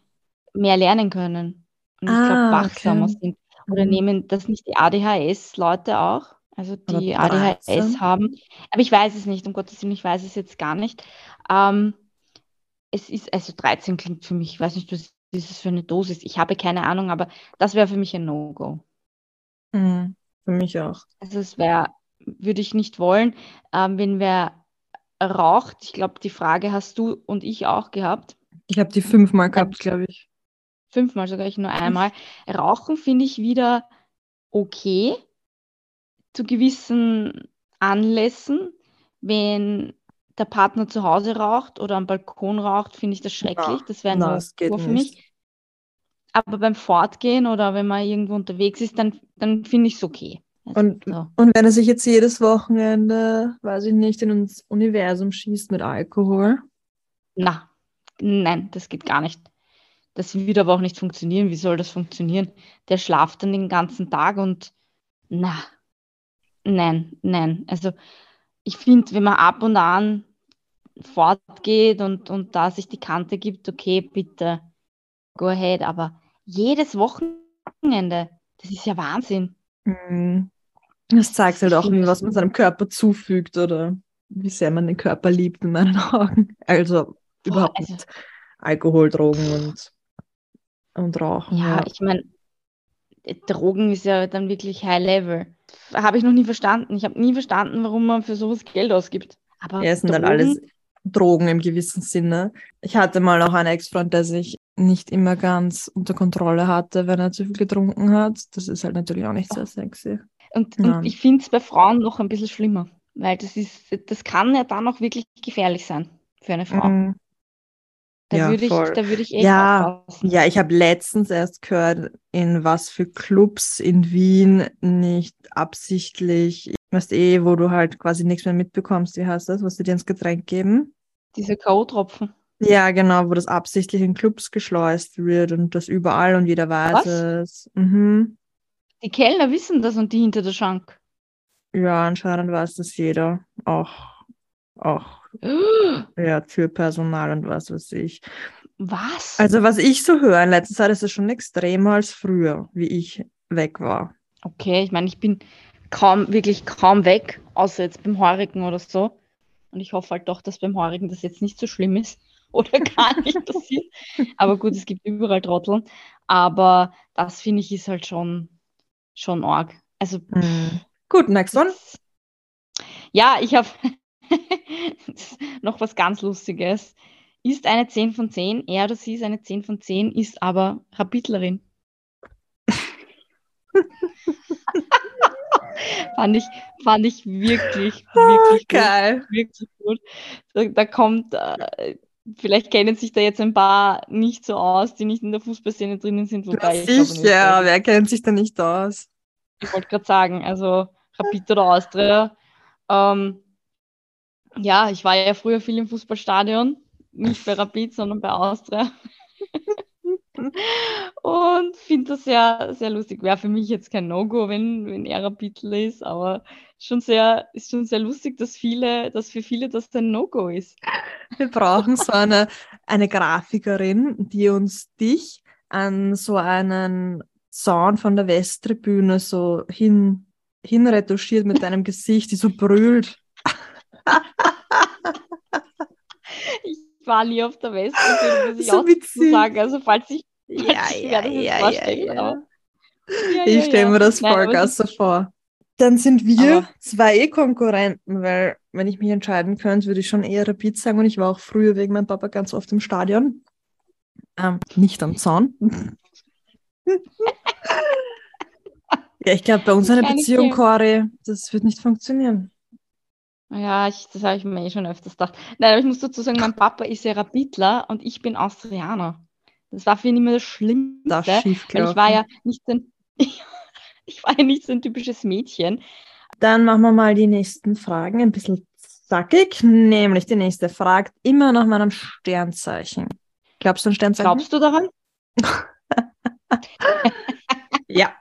mehr lernen können. Und ich glaube, ah, wachsamer okay. sind. Oder mhm. nehmen das nicht die ADHS-Leute auch? also die ADHS haben. Aber ich weiß es nicht, um Gottes Willen, ich weiß es jetzt gar nicht. Ähm, es ist, also 13 klingt für mich, ich weiß nicht, was ist für eine Dosis. Ich habe keine Ahnung, aber das wäre für mich ein No-Go. Mhm, für mich auch. Also es wäre, würde ich nicht wollen, ähm, wenn wer raucht. Ich glaube, die Frage hast du und ich auch gehabt. Ich habe die fünfmal gehabt, glaube ich. Fünfmal sogar, ich nur einmal. Rauchen finde ich wieder okay zu gewissen Anlässen, wenn der Partner zu Hause raucht oder am Balkon raucht, finde ich das schrecklich. Ja, das wäre ein Nur für mich. Aber beim Fortgehen oder wenn man irgendwo unterwegs ist, dann, dann finde ich es okay. Also, und, so. und wenn er sich jetzt jedes Wochenende, weiß ich nicht, in das Universum schießt mit Alkohol? Na, nein, das geht gar nicht. Das wird aber auch nicht funktionieren. Wie soll das funktionieren? Der schlaft dann den ganzen Tag und na, Nein, nein. Also ich finde, wenn man ab und an fortgeht und, und da sich die Kante gibt, okay, bitte, go ahead. Aber jedes Wochenende, das ist ja Wahnsinn. Mhm. Das zeigt halt auch, was man seinem Körper zufügt oder wie sehr man den Körper liebt in meinen Augen. Also überhaupt also, nicht Alkohol, Drogen und, und Rauchen. Ja, ja. ich meine, Drogen ist ja dann wirklich High Level. Habe ich noch nie verstanden. Ich habe nie verstanden, warum man für sowas Geld ausgibt. Aber ja, es sind dann alles Drogen im gewissen Sinne. Ich hatte mal auch einen Ex-Freund, der sich nicht immer ganz unter Kontrolle hatte, wenn er zu viel getrunken hat. Das ist halt natürlich auch nicht sehr sexy. Und, und ich finde es bei Frauen noch ein bisschen schlimmer, weil das ist, das kann ja dann auch wirklich gefährlich sein für eine Frau. Mhm. Da ja, würde ich, da würde ich echt ja, aufpassen. Ja, ich habe letztens erst gehört, in was für Clubs in Wien nicht absichtlich, weißt eh, wo du halt quasi nichts mehr mitbekommst, wie heißt das, was sie dir ins Getränk geben? Diese K.O.-Tropfen. Ja, genau, wo das absichtlich in Clubs geschleust wird und das überall und jeder weiß was? es. Mhm. Die Kellner wissen das und die hinter der Schank. Ja, anscheinend weiß das jeder. Auch, auch <gasps> ja, Türpersonal und was weiß ich. Was? Also, was ich so höre in letzter Zeit, ist es schon extremer als früher, wie ich weg war. Okay, ich meine, ich bin kaum, wirklich kaum weg, außer jetzt beim Heurigen oder so. Und ich hoffe halt doch, dass beim Heurigen das jetzt nicht so schlimm ist <laughs> oder gar nicht passiert. Aber gut, es gibt überall Trotteln. Aber das finde ich ist halt schon, schon arg. Also. Mhm. Gut, next one. Ja, ich habe <laughs> noch was ganz Lustiges. Ist eine 10 von 10, er oder sie ist eine 10 von 10, ist aber Rapidlerin. <laughs> fand, ich, fand ich wirklich, wirklich Geil. Gut, wirklich gut. Da, da kommt, äh, vielleicht kennen sich da jetzt ein paar nicht so aus, die nicht in der Fußballszene drinnen sind. Wobei ja, sicher, wer kennt sich da nicht aus? Ich wollte gerade sagen, also Rapid oder Austria, ähm, Ja, ich war ja früher viel im Fußballstadion, nicht bei Rapid, sondern bei Austria. <laughs> und finde das sehr, sehr lustig. Wäre für mich jetzt kein No-Go, wenn, wenn er Rapidler ist, aber schon sehr, ist schon sehr lustig, dass viele, dass für viele das ein No-Go ist. Wir brauchen so eine, eine Grafikerin, die uns dich an so einen Zaun von der Westtribüne so hin, hinretuschiert mit deinem Gesicht, die so brüllt. Ich war nie auf der Westtribüne, muss ich so auch sagen. Also falls ich, falls ja, ich ja, ja, ja, ja. Ich stelle mir das voll Gasse vor. Dann sind wir aber zwei eh Konkurrenten, weil wenn ich mich entscheiden könnte, würde ich schon eher Rapid sagen und ich war auch früher wegen meinem Papa ganz oft im Stadion. Ähm, nicht am Zaun. <laughs> ja, ich glaube, bei uns eine Beziehung, Cori, das wird nicht funktionieren. Ja, ich, das habe ich mir eh schon öfters gedacht. Nein, aber ich muss dazu sagen, mein Papa ist ja Rapidler und ich bin Austrianer. Das war für ihn immer das Schlimmste. Das weil ich war ja nicht ein, <laughs> ich war ja nicht so ein typisches Mädchen. Dann machen wir mal die nächsten Fragen ein bisschen zackig. Nämlich die nächste fragt immer nach meinem Sternzeichen. Glaubst du an Sternzeichen? Glaubst du daran? <laughs> ja.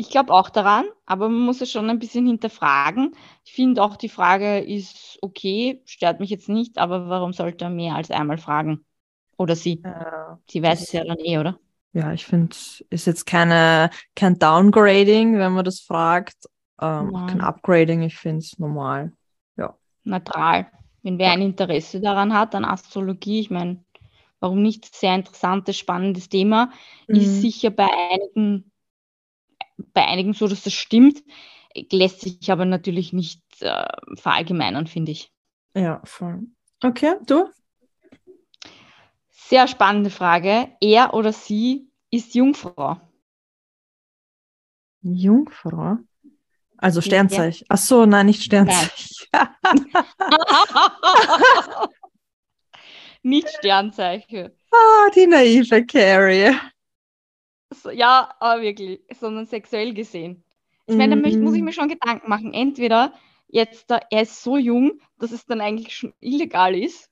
Ich glaube auch daran, aber man muss es schon ein bisschen hinterfragen. Ich finde auch, die Frage ist okay, stört mich jetzt nicht, aber warum sollte er mehr als einmal fragen? Oder sie? Äh, sie weiß es ja dann eh, oder? Ja, ich finde, ist jetzt keine, kein Downgrading, wenn man das fragt. Ähm, kein Upgrading, ich finde es normal. Ja. Neutral. Wenn wer ein Interesse daran hat, an Astrologie, ich meine, warum nicht? Sehr interessantes, spannendes Thema. Mhm. Ist sicher bei einigen, bei einigen so, dass das stimmt, lässt sich aber natürlich nicht äh, verallgemeinern, finde ich. Ja, voll. Okay, du? Sehr spannende Frage. Er oder sie ist Jungfrau. Jungfrau? Also Sternzeichen. Ach so, nein, nicht Sternzeichen. <laughs> <laughs> nicht Sternzeichen. Ah, die naive Carrie. Ja, aber wirklich, sondern sexuell gesehen. Ich meine, da muss ich mhm. mir schon Gedanken machen. Entweder jetzt, da, er ist so jung, dass es dann eigentlich schon illegal ist.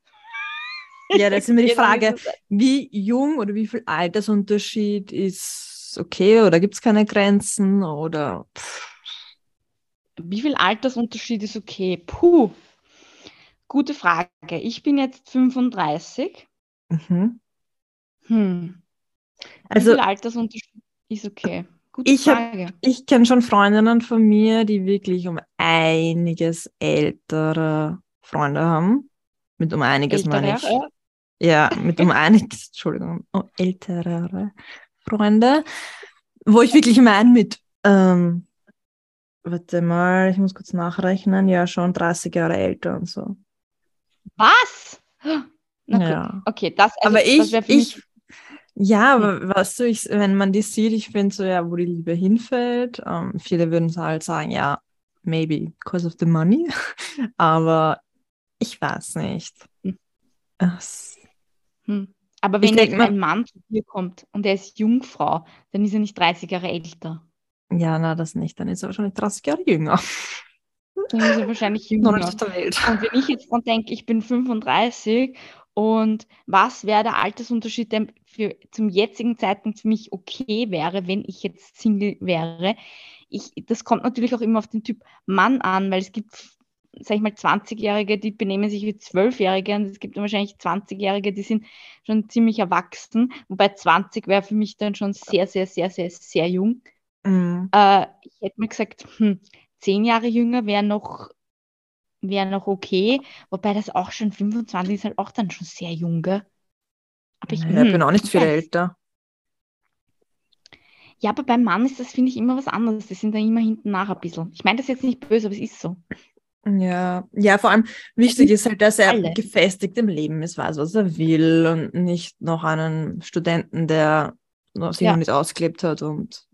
Ja, das ist immer die <laughs> Frage, wie jung oder wie viel Altersunterschied ist okay oder gibt es keine Grenzen oder. Wie viel Altersunterschied ist okay? Puh, gute Frage. Ich bin jetzt 35. Mhm. Hm. Also, wie viel Altersunterschied ist okay? Gute ich ich kenne schon Freundinnen von mir, die wirklich um einiges ältere Freunde haben. Mit um einiges ältere, meine ich. Ja. Mit um <laughs> einiges, Entschuldigung, oh, ältere Freunde, wo ich wirklich meine mit, ähm, warte mal, ich muss kurz nachrechnen, ja, schon 30 Jahre älter und so. Was? <gasps> Na ja. Gut. Okay, das, also, aber ich, das ich, ja, aber weißt du, ich, wenn man die sieht, ich finde so, ja, wo die Liebe hinfällt, ähm, viele würden halt sagen, ja, maybe because of the money, <laughs> aber ich weiß nicht. Hm. Hm. Aber wenn jetzt ein Mann zu dir kommt und er ist Jungfrau, dann ist er nicht 30 Jahre älter. Ja, na, das nicht. Dann ist er wahrscheinlich 30 Jahre jünger. Dann ist er wahrscheinlich <laughs> jünger. Noch nicht der Welt. Und wenn ich jetzt dran denke, ich bin 35 und was wäre der Altersunterschied, der für, zum jetzigen Zeitpunkt für mich okay wäre, wenn ich jetzt Single wäre? Ich, das kommt natürlich auch immer auf den Typ Mann an, weil es gibt sag ich mal, 20-Jährige, die benehmen sich wie 12-Jährige und es gibt wahrscheinlich 20-Jährige, die sind schon ziemlich erwachsen, wobei 20 wäre für mich dann schon sehr, sehr, sehr, sehr, sehr jung. Mhm. Äh, ich hätte mir gesagt, hm, 10 Jahre jünger wäre noch, wär noch okay, wobei das auch schon 25 ist halt auch dann schon sehr jung, gell? Aber ich, ja, hm, bin auch nicht viel älter. Ja, aber beim Mann ist das, finde ich, immer was anderes. Die sind da immer hinten nach ein bisschen. Ich meine das jetzt nicht böse, aber es ist so. Ja, ja, vor allem wichtig ist halt, dass er Alle. gefestigt im Leben ist, weiß, was er will und nicht noch einen Studenten, der noch sich ja. noch nicht ausgelebt hat und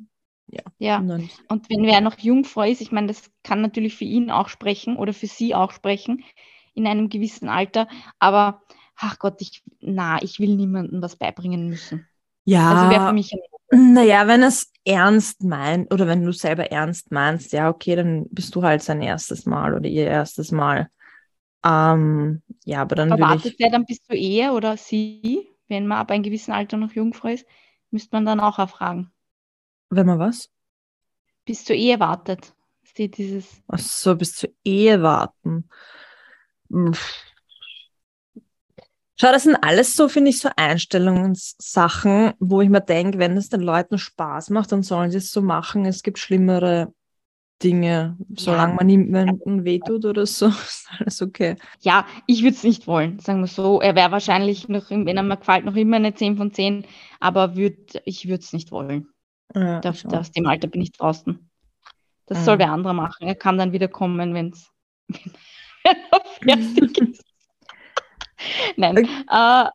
ja. Ja, und wenn wer noch Jungfrau ist, ich meine, das kann natürlich für ihn auch sprechen oder für sie auch sprechen in einem gewissen Alter, aber ach Gott, ich, na, ich will niemandem was beibringen müssen. Ja. Also wäre für mich ein Naja, wenn es ernst meint oder wenn du selber ernst meinst, ja, okay, dann bist du halt sein erstes Mal oder ihr erstes Mal. Ähm, ja, aber dann Erwartet ich... der dann bis zur Ehe oder sie, wenn man ab einem gewissen Alter noch Jungfrau ist, müsste man dann auch erfragen. Wenn man was? Bis zur Ehe wartet. Steht dieses. Ach so, bis zur Ehe warten. Schau, das sind alles so, finde ich, so Einstellungssachen, wo ich mir denke, wenn es den Leuten Spaß macht, dann sollen sie es so machen. Es gibt schlimmere Dinge, solange man niemandem wehtut oder so, <laughs> ist alles okay. Ja, ich würde es nicht wollen, sagen wir so. Er wäre wahrscheinlich noch, wenn er mir gefällt, noch immer eine 10 von 10, aber würd, ich würde es nicht wollen. Ja, da, aus dem Alter bin ich draußen. Das ja. soll wer andere machen. Er kann dann wieder kommen, wenn's, <laughs> wenn er fertig ist. <laughs> Nein, äh,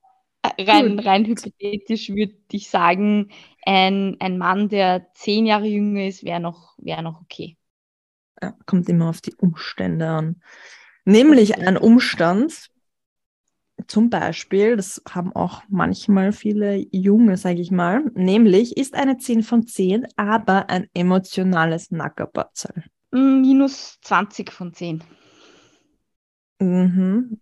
rein, rein hypothetisch würde ich sagen, ein, ein Mann, der zehn Jahre jünger ist, wäre noch, wär noch okay. Ja, kommt immer auf die Umstände an. Nämlich ein Umstand, zum Beispiel, das haben auch manchmal viele Junge, sage ich mal, nämlich ist eine 10 von 10, aber ein emotionales Nackerbatzel. Minus 20 von 10. Mhm.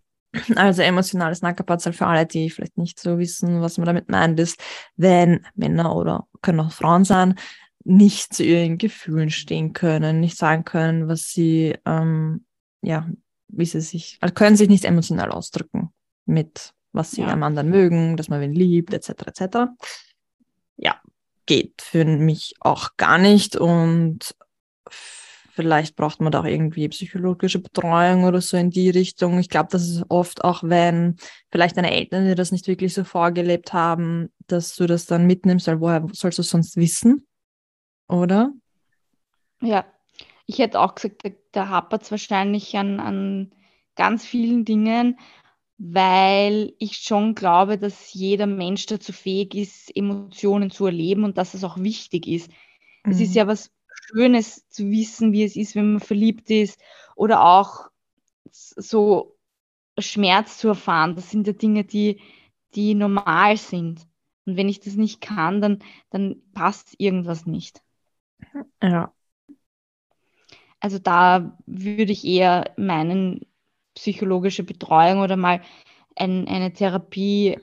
Also emotionales Nackerpatzel für alle, die vielleicht nicht so wissen, was man damit meint, ist, wenn Männer oder können auch Frauen sein, nicht zu ihren Gefühlen stehen können, nicht sagen können, was sie, ähm, ja, wie sie sich, also können sich nicht emotional ausdrücken mit, was sie ja. am anderen mögen, dass man wen liebt, etc., etc. Ja, geht für mich auch gar nicht und Vielleicht braucht man da auch irgendwie psychologische Betreuung oder so in die Richtung. Ich glaube, das ist oft auch, wenn vielleicht deine Eltern dir das nicht wirklich so vorgelebt haben, dass du das dann mitnimmst, weil woher sollst du es sonst wissen? Oder? Ja, ich hätte auch gesagt, da, da hapert es wahrscheinlich an, an ganz vielen Dingen, weil ich schon glaube, dass jeder Mensch dazu fähig ist, Emotionen zu erleben und dass es auch wichtig ist. Mhm. Es ist mhm. ja was Schönes zu wissen, wie es ist, wenn man verliebt ist oder auch so Schmerz zu erfahren. Das sind ja Dinge, die, die normal sind. Und wenn ich das nicht kann, dann, dann passt irgendwas nicht. Ja. Also da würde ich eher meinen, psychologische Betreuung oder mal ein, eine Therapie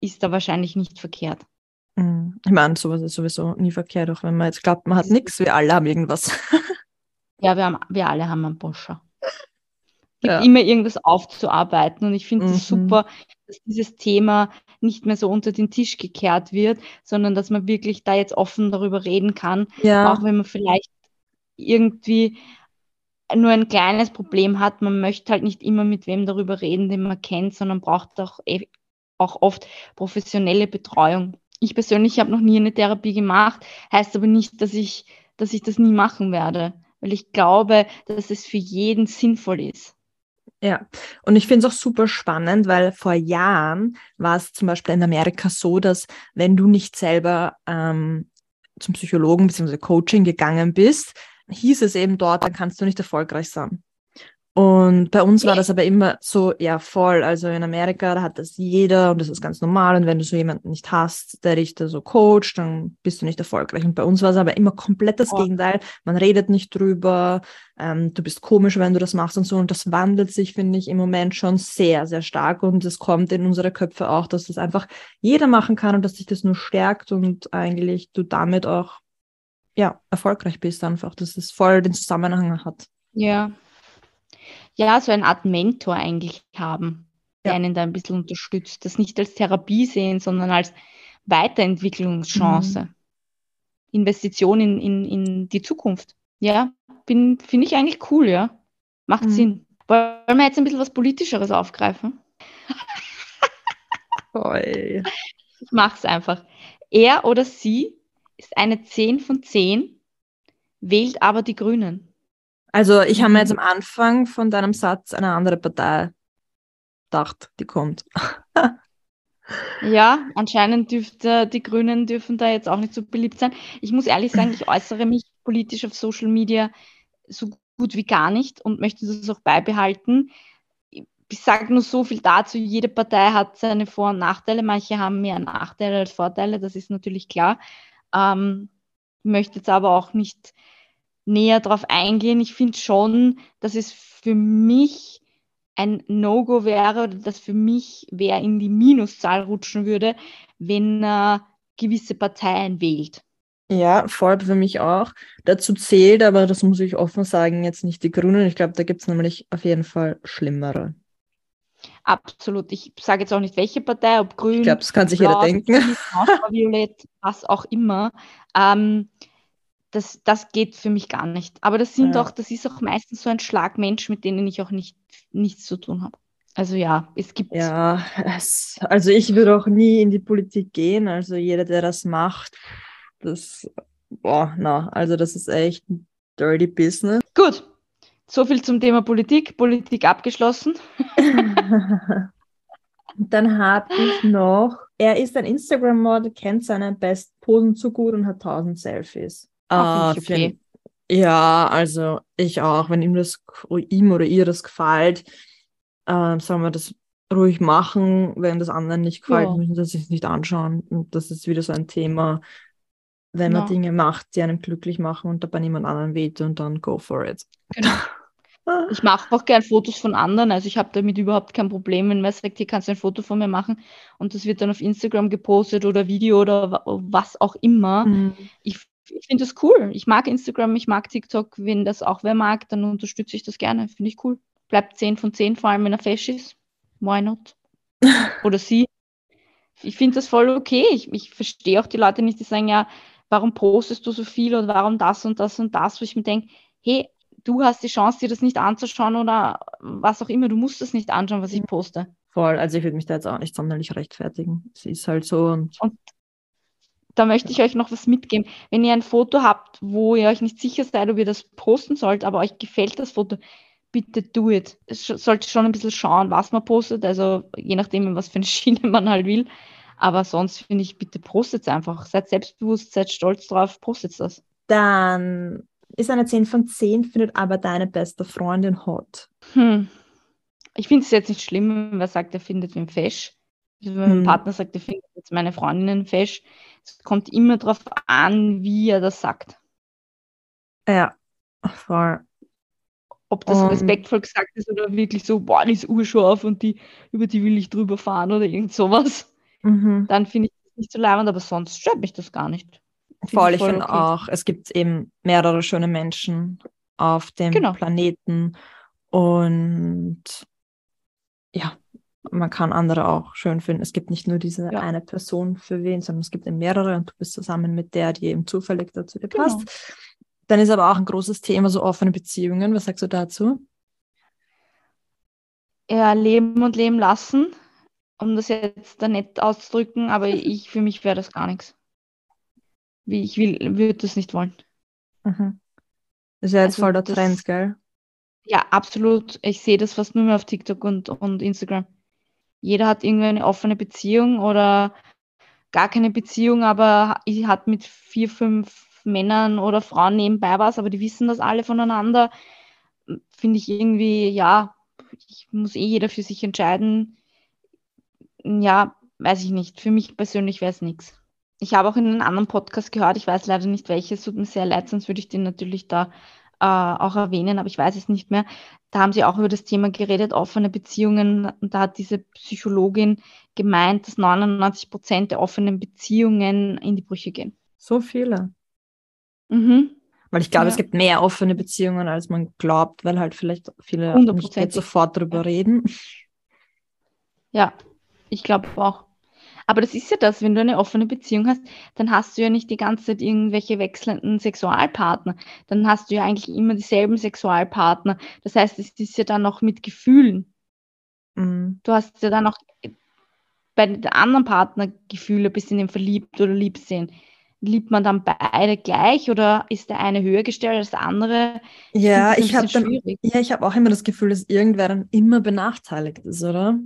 ist da wahrscheinlich nicht verkehrt. Mhm. Ich meine, sowas ist sowieso nie verkehrt, auch wenn man jetzt glaubt, man hat nichts, wir alle haben irgendwas. <laughs> ja, wir, haben, wir alle haben einen Boscher. Es gibt ja. immer irgendwas aufzuarbeiten und ich finde es mhm. super, dass dieses Thema nicht mehr so unter den Tisch gekehrt wird, sondern dass man wirklich da jetzt offen darüber reden kann, ja. auch wenn man vielleicht irgendwie nur ein kleines Problem hat. Man möchte halt nicht immer mit wem darüber reden, den man kennt, sondern braucht auch, eh, auch oft professionelle Betreuung ich persönlich habe noch nie eine Therapie gemacht, heißt aber nicht, dass ich, dass ich das nie machen werde, weil ich glaube, dass es für jeden sinnvoll ist. Ja, und ich finde es auch super spannend, weil vor Jahren war es zum Beispiel in Amerika so, dass wenn du nicht selber ähm, zum Psychologen bzw. Coaching gegangen bist, hieß es eben dort, dann kannst du nicht erfolgreich sein. Und bei uns war das aber immer so, ja, voll. Also in Amerika, da hat das jeder und das ist ganz normal. Und wenn du so jemanden nicht hast, der dich da so coacht, dann bist du nicht erfolgreich. Und bei uns war es aber immer komplett das. Gegenteil. Man redet nicht drüber. Ähm, du bist komisch, wenn du das machst und so. Und das wandelt sich, finde ich, im Moment schon sehr, sehr stark. Und es kommt in unsere Köpfe auch, dass das einfach jeder machen kann und dass sich das nur stärkt und eigentlich du damit auch, ja, erfolgreich bist einfach, dass es voll den Zusammenhang hat. Ja, ja, so eine Art Mentor eigentlich haben, der ja. einen da ein bisschen unterstützt. Das nicht als Therapie sehen, sondern als Weiterentwicklungschance. Mhm. Investition in, in, in die Zukunft. Ja, finde ich eigentlich cool, ja. Macht mhm. Sinn. Wollen wir jetzt ein bisschen was Politischeres aufgreifen? Oi. <laughs> Ich mach's einfach. Er oder sie ist eine 10 von 10, wählt aber die Grünen. Also ich habe mir jetzt mhm. am Anfang von deinem Satz eine andere Partei gedacht, die kommt. <laughs> ja, anscheinend dürfte die Grünen dürfen da jetzt auch nicht so beliebt sein. Ich muss ehrlich sagen, ich äußere mich politisch auf Social Media so gut wie gar nicht und möchte das auch beibehalten. Ich sage nur so viel dazu, jede Partei hat seine Vor- und Nachteile. Manche haben mehr Nachteile als Vorteile, das ist natürlich klar. Ähm, möchte jetzt aber auch nicht näher darauf eingehen. Ich finde schon, dass es für mich ein No-Go wäre oder dass für mich wer in die Minuszahl rutschen würde, wenn er gewisse Parteien wählt. Ja, voll für mich auch. Dazu zählt, aber das muss ich offen sagen, jetzt nicht die Grünen. Ich glaube, da gibt es nämlich auf jeden Fall schlimmere. Absolut. Ich sage jetzt auch nicht, welche Partei, ob grün. Ich glaube, das kann sich jeder denken. Violett, was auch immer. Ähm, das, das geht für mich gar nicht. Aber das sind ja. auch, das ist auch meistens so ein Schlagmensch, mit denen ich auch nicht, nichts zu tun habe. Also ja, es gibt. Ja, es, also ich würde auch nie in die Politik gehen. Also jeder, der das macht, das, boah, na, also das ist echt ein dirty business. Gut, so viel zum Thema Politik. Politik abgeschlossen. <laughs> Dann habe ich noch, er ist ein Instagram-Model, kennt seine Best-Posen zu gut und hat 1000 Selfies. Ah, okay. ja, also ich auch. Wenn ihm das ihm oder ihr das gefällt, äh, sollen wir das ruhig machen. Wenn das anderen nicht gefällt, ja. müssen sie sich nicht anschauen. Und das ist wieder so ein Thema, wenn man ja. Dinge macht, die einem glücklich machen und dabei niemand anderen weht und dann go for it. Genau. Ich mache auch gern Fotos von anderen, also ich habe damit überhaupt kein Problem, wenn man sagt, hier kannst du ein Foto von mir machen und das wird dann auf Instagram gepostet oder Video oder was auch immer. Mhm. Ich ich finde das cool. Ich mag Instagram, ich mag TikTok. Wenn das auch wer mag, dann unterstütze ich das gerne. Finde ich cool. Bleibt 10 von 10, vor allem wenn er fesch ist. Why not? <laughs> Oder sie. Ich finde das voll okay. Ich, ich verstehe auch die Leute nicht, die sagen, ja, warum postest du so viel oder warum das und das und das, wo ich mir denke, hey, du hast die Chance, dir das nicht anzuschauen oder was auch immer. Du musst das nicht anschauen, was ich poste. Voll, also ich würde mich da jetzt auch nicht sonderlich rechtfertigen. Es ist halt so. Und, und da möchte ich euch noch was mitgeben. Wenn ihr ein Foto habt, wo ihr euch nicht sicher seid, ob ihr das posten sollt, aber euch gefällt das Foto, bitte do it. Es sollte schon ein bisschen schauen, was man postet, also je nachdem, was für eine <laughs> Schiene man halt will. Aber sonst finde ich, bitte postet es einfach. Seid selbstbewusst, seid stolz drauf, postet das. Dann ist eine 10 von 10, findet aber deine beste Freundin hot. Hm. Ich finde es jetzt nicht schlimm, wenn man sagt, er findet ihn fesch. Wenn mein hm. Partner sagt, er findet jetzt meine Freundin fesch, es kommt immer darauf an, wie er das sagt. Ja, voll. Ob das um, respektvoll gesagt ist oder wirklich so, boah, die ist urscharf und die, über die will ich drüber fahren oder irgend sowas. Mhm. Dann finde ich das nicht so leibend, aber sonst stört mich das gar nicht. Voll, ich finde okay. auch, es gibt eben mehrere schöne Menschen auf dem genau. Planeten und ja, man kann andere auch schön finden. Es gibt nicht nur diese ja. eine Person für wen, sondern es gibt eben mehrere und du bist zusammen mit der, die eben zufällig dazu dir passt. Genau. Dann ist aber auch ein großes Thema so offene Beziehungen. Was sagst du dazu? Ja, leben und leben lassen, um das jetzt da nett auszudrücken, aber <laughs> ich für mich wäre das gar nichts. Wie ich will, würde das nicht wollen. Mhm. Das ist ja jetzt also voll der das, Trend, gell? Ja, absolut. Ich sehe das fast nur mehr auf TikTok und, und Instagram jeder hat irgendwie eine offene Beziehung oder gar keine Beziehung, aber hat mit vier, fünf Männern oder Frauen nebenbei was, aber die wissen das alle voneinander. Finde ich irgendwie, ja, ich muss eh jeder für sich entscheiden. Ja, weiß ich nicht. Für mich persönlich wäre es nichts. Ich habe auch in einem anderen Podcast gehört, ich weiß leider nicht welches, tut mir sehr leid, sonst würde ich den natürlich da äh, auch erwähnen, aber ich weiß es nicht mehr. Da haben sie auch über das Thema geredet, offene Beziehungen. Und da hat diese Psychologin gemeint, dass 99 Prozent der offenen Beziehungen in die Brüche gehen. So viele. Mhm. Weil ich glaube, ja. es gibt mehr offene Beziehungen, als man glaubt, weil halt vielleicht viele nicht sofort darüber ja. reden. Ja, ich glaube auch. Aber das ist ja das, wenn du eine offene Beziehung hast, dann hast du ja nicht die ganze Zeit irgendwelche wechselnden Sexualpartner. Dann hast du ja eigentlich immer dieselben Sexualpartner. Das heißt, es ist ja dann noch mit Gefühlen. Mhm. Du hast ja dann auch bei den anderen Partner Gefühle, bist in dem verliebt oder liebsehen. Liebt man dann beide gleich oder ist der eine höher gestellt als der andere? Ja, ich habe ja, ich habe auch immer das Gefühl, dass irgendwer dann immer benachteiligt ist, oder?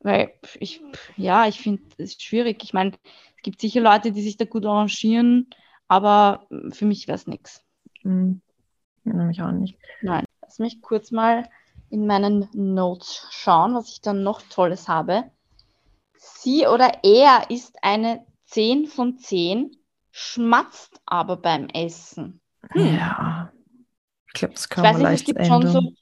Weil ich, ja, ich finde es schwierig. Ich meine, es gibt sicher Leute, die sich da gut arrangieren, aber für mich wäre es nichts. Mhm. Nämlich auch nicht. Nein. Lass mich kurz mal in meinen Notes schauen, was ich dann noch Tolles habe. Sie oder er ist eine 10 von 10, schmatzt aber beim Essen. Hm. Ja. Ich glaube, das kann ich man weiß leicht nicht, es gibt ändern. schon so.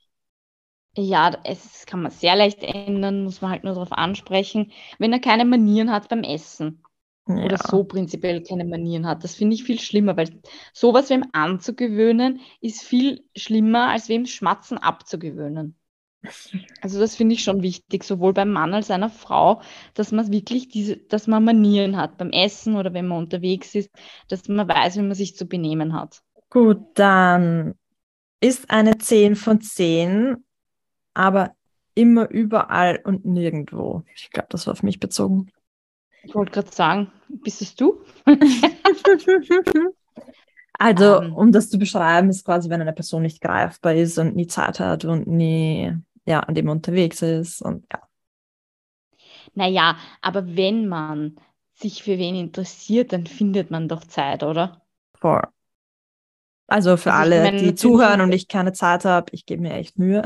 Ja, es kann man sehr leicht ändern, muss man halt nur darauf ansprechen. Wenn er keine Manieren hat beim Essen ja. oder so prinzipiell keine Manieren hat, das finde ich viel schlimmer, weil sowas wem anzugewöhnen ist viel schlimmer, als wem Schmatzen abzugewöhnen. <laughs> Also das finde ich schon wichtig, sowohl beim Mann als einer Frau, dass man wirklich diese, dass man Manieren hat beim Essen oder wenn man unterwegs ist, dass man weiß, wie man sich zu benehmen hat. Gut, dann ist eine 10 von 10, aber immer überall und nirgendwo. Ich glaube, das war auf mich bezogen. Ich wollte gerade sagen, bist es du? <laughs> <laughs> also, um, ähm. um das zu beschreiben, ist quasi, wenn eine Person nicht greifbar ist und nie Zeit hat und nie ja, an dem unterwegs ist und ja. Naja, aber wenn man sich für wen interessiert, dann findet man doch Zeit, oder? Voll. Also für also alle, meine, die zuhören und ich keine Zeit habe, ich gebe mir echt Mühe.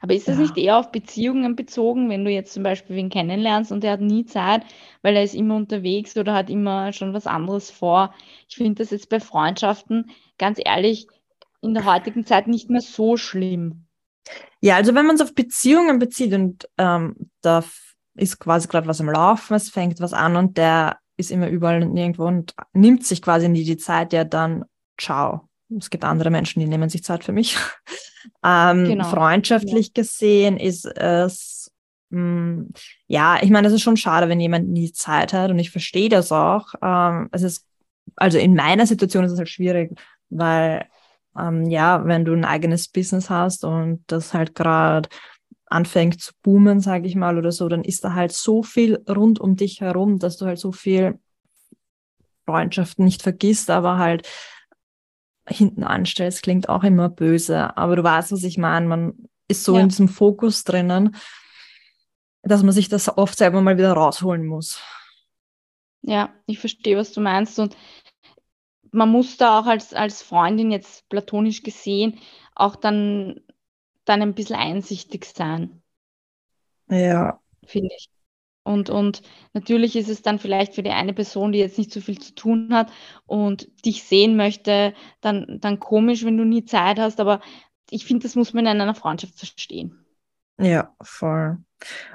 Aber ist das ja. nicht eher auf Beziehungen bezogen, wenn du jetzt zum Beispiel wen kennenlernst und der hat nie Zeit, weil er ist immer unterwegs oder hat immer schon was anderes vor? Ich finde das jetzt bei Freundschaften, ganz ehrlich, in der heutigen Zeit nicht mehr so schlimm. Ja, also wenn man es auf Beziehungen bezieht und ähm, da ist quasi gerade was am Laufen, es fängt was an und der ist immer überall und nirgendwo und nimmt sich quasi nie die Zeit, ja dann ciao. Es gibt andere Menschen, die nehmen sich Zeit für mich. <laughs> ähm, genau. Freundschaftlich ja. gesehen ist es, mh, hm, ja, ich meine, es ist schon schade, wenn jemand nie Zeit hat und ich verstehe das auch. Ähm, es ist, also in meiner Situation ist es halt schwierig, weil ähm, ja, wenn du ein eigenes Business hast und das halt gerade anfängt zu boomen, sage ich mal, oder so, dann ist da halt so viel rund um dich herum, dass du halt so viel Freundschaften nicht vergisst, aber halt hinten anstellst, klingt auch immer böse. Aber du weißt, was ich meine. Man ist so ja. in diesem Fokus drinnen, dass man sich das oft selber mal wieder rausholen muss. Ja, ich verstehe, was du meinst. Und man muss da auch als, als Freundin jetzt platonisch gesehen auch dann, dann ein bisschen einsichtig sein. Ja. Finde ich. Und, und natürlich ist es dann vielleicht für die eine Person, die jetzt nicht so viel zu tun hat und dich sehen möchte, dann, dann komisch, wenn du nie Zeit hast. Aber ich finde, das muss man in einer Freundschaft verstehen. Ja, voll.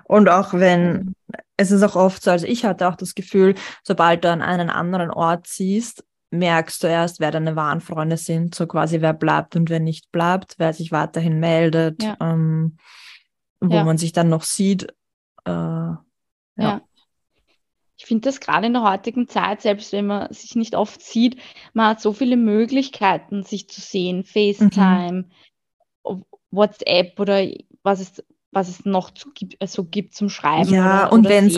Und auch wenn, es ist auch oft so, also ich hatte auch das Gefühl, sobald du an einen anderen Ort ziehst, merkst du erst, wer deine wahren Freunde sind, so quasi wer bleibt und wer nicht bleibt, wer sich weiterhin meldet, ja. ähm, wo ja. man sich dann noch sieht. Äh, ja. ja. Ich finde das gerade in der heutigen Zeit, selbst wenn man sich nicht oft sieht, man hat so viele Möglichkeiten, sich zu sehen, FaceTime, mhm. WhatsApp oder was es, was es noch zu, so gibt zum Schreiben. Ja, oder, und wenn es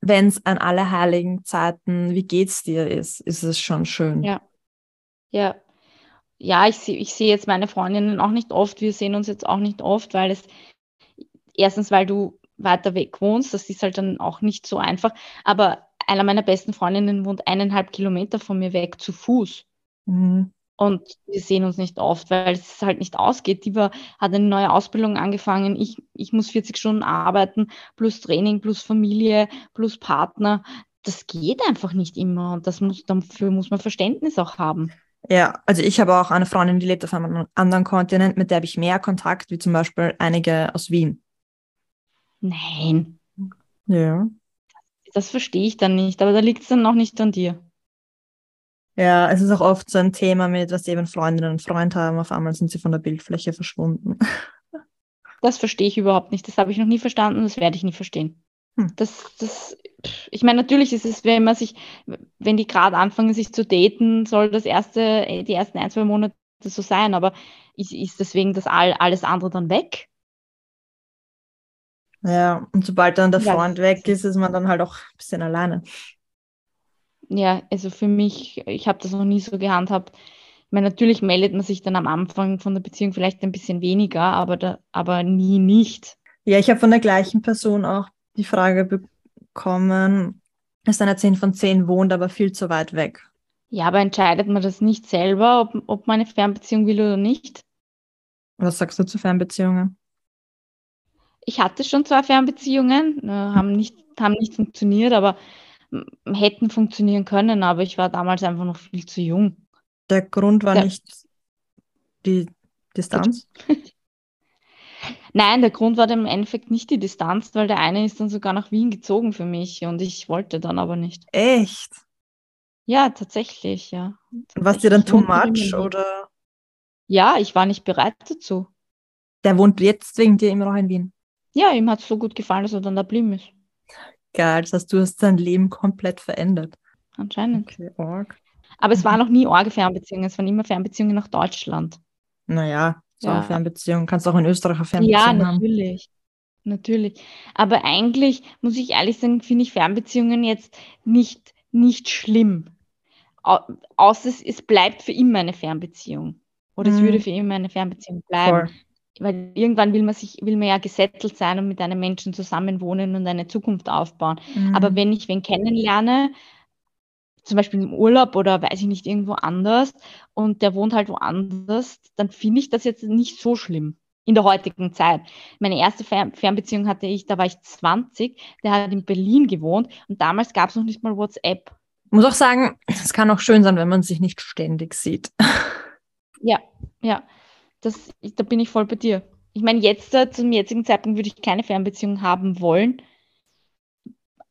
wenn es an alle heiligen Zeiten, wie geht's dir ist, ist es schon schön. Ja. Ja. Ja, ich sehe ich seh jetzt meine Freundinnen auch nicht oft. Wir sehen uns jetzt auch nicht oft, weil es erstens, weil du weiter weg wohnst, das ist halt dann auch nicht so einfach. Aber einer meiner besten Freundinnen wohnt eineinhalb Kilometer von mir weg zu Fuß. Mhm. Und wir sehen uns nicht oft, weil es halt nicht ausgeht. Die war, hat eine neue Ausbildung angefangen. Ich, ich muss 40 Stunden arbeiten, plus Training, plus Familie, plus Partner. Das geht einfach nicht immer. Und das muss, dafür muss man Verständnis auch haben. Ja, also ich habe auch eine Freundin, die lebt auf einem anderen Kontinent, mit der habe ich mehr Kontakt, wie zum Beispiel einige aus Wien. Nein. Ja. Das verstehe ich dann nicht, aber da liegt es dann noch nicht an dir. Ja, es ist auch oft so ein Thema mit, was eben Freundinnen und Freund haben, auf einmal sind sie von der Bildfläche verschwunden. <laughs> Das verstehe ich überhaupt nicht. Das habe ich noch nie verstanden, das werde ich nie verstehen. Hm. Das, das, ich meine, natürlich ist es, wenn man sich, wenn die gerade anfangen, sich zu daten, soll das erste, die ersten ein, zwei Monate so sein, aber ist, ist deswegen das all, alles andere dann weg? Ja, und sobald dann der Freund ja, weg ist, ist man dann halt auch ein bisschen alleine ja, also für mich, ich habe das noch nie so gehandhabt. Ich meine, natürlich meldet man sich dann am Anfang von der Beziehung vielleicht ein bisschen weniger, aber, da, aber nie nicht. Ja, ich habe von der gleichen Person auch die Frage bekommen, dass eine 10 von 10 wohnt, aber viel zu weit weg. Ja, aber entscheidet man das nicht selber, ob, ob man eine Fernbeziehung will oder nicht? Was sagst du zu Fernbeziehungen? Ich hatte schon zwei Fernbeziehungen, äh, haben, nicht, haben nicht funktioniert, aber hätten funktionieren können, aber ich war damals einfach noch viel zu jung. Der Grund war ja. nicht die Distanz? <laughs> Nein, der Grund war dann im Endeffekt nicht die Distanz, weil der eine ist dann sogar nach Wien gezogen für mich und ich wollte dann aber nicht. Echt? Ja, tatsächlich, ja. Warst dir dann too much oder? Ja, ich war nicht bereit dazu. Der wohnt jetzt wegen dir immer noch in Wien? Ja, ihm hat es so gut gefallen, dass er dann da blieben ist. Geil, das heißt, du hast dein Leben komplett verändert. Anscheinend. Okay, org. Aber es mhm. waren noch nie Orge-Fernbeziehungen, es waren immer Fernbeziehungen nach Deutschland. Naja, so ja. eine Fernbeziehung. Kannst auch in Österreich eine Fernbeziehung haben. Ja, natürlich. Haben. Natürlich. Aber eigentlich, muss ich ehrlich sagen, finde ich Fernbeziehungen jetzt nicht, nicht schlimm. außer es, es bleibt für immer eine Fernbeziehung. Oder mhm. es würde für immer eine Fernbeziehung bleiben. Voll. Weil irgendwann will man sich, will man ja gesettelt sein und mit einem Menschen zusammenwohnen und eine Zukunft aufbauen. Mhm. Aber wenn ich wen kennenlerne, zum Beispiel im Urlaub oder weiß ich nicht, irgendwo anders und der wohnt halt woanders, dann finde ich das jetzt nicht so schlimm in der heutigen Zeit. Meine erste Fern Fernbeziehung hatte ich, da war ich 20, der hat in Berlin gewohnt und damals gab es noch nicht mal WhatsApp. Ich muss auch sagen, es kann auch schön sein, wenn man sich nicht ständig sieht. Ja, ja, das, da bin ich voll bei dir. Ich meine, jetzt äh, zum jetzigen Zeitpunkt würde ich keine Fernbeziehung haben wollen,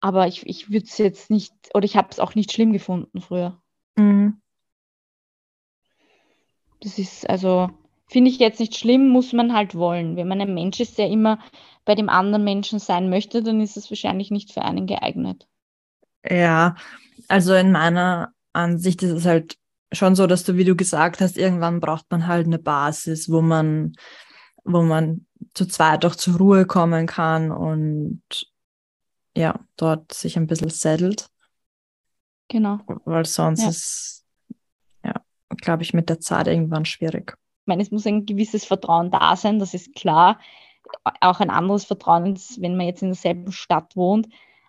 aber ich, ich würde es jetzt nicht, oder ich habe es auch nicht schlimm gefunden früher. Mhm. Das ist also, finde ich jetzt nicht schlimm, muss man halt wollen. Wenn man ein Mensch ist, der immer bei dem anderen Menschen sein möchte, dann ist es wahrscheinlich nicht für einen geeignet. Ja, also in meiner Ansicht ist es halt schon so, dass du, wie du gesagt hast, irgendwann braucht man halt eine Basis, wo man, wo man zu zweit auch zur Ruhe kommen kann und ja, dort sich ein bisschen settelt. Genau. Weil sonst ja. ist, ja, glaube ich, mit der Zeit irgendwann schwierig. Ich meine, es muss ein gewisses Vertrauen da sein, das ist klar. Auch ein anderes Vertrauen, wenn man jetzt in derselben Stadt wohnt.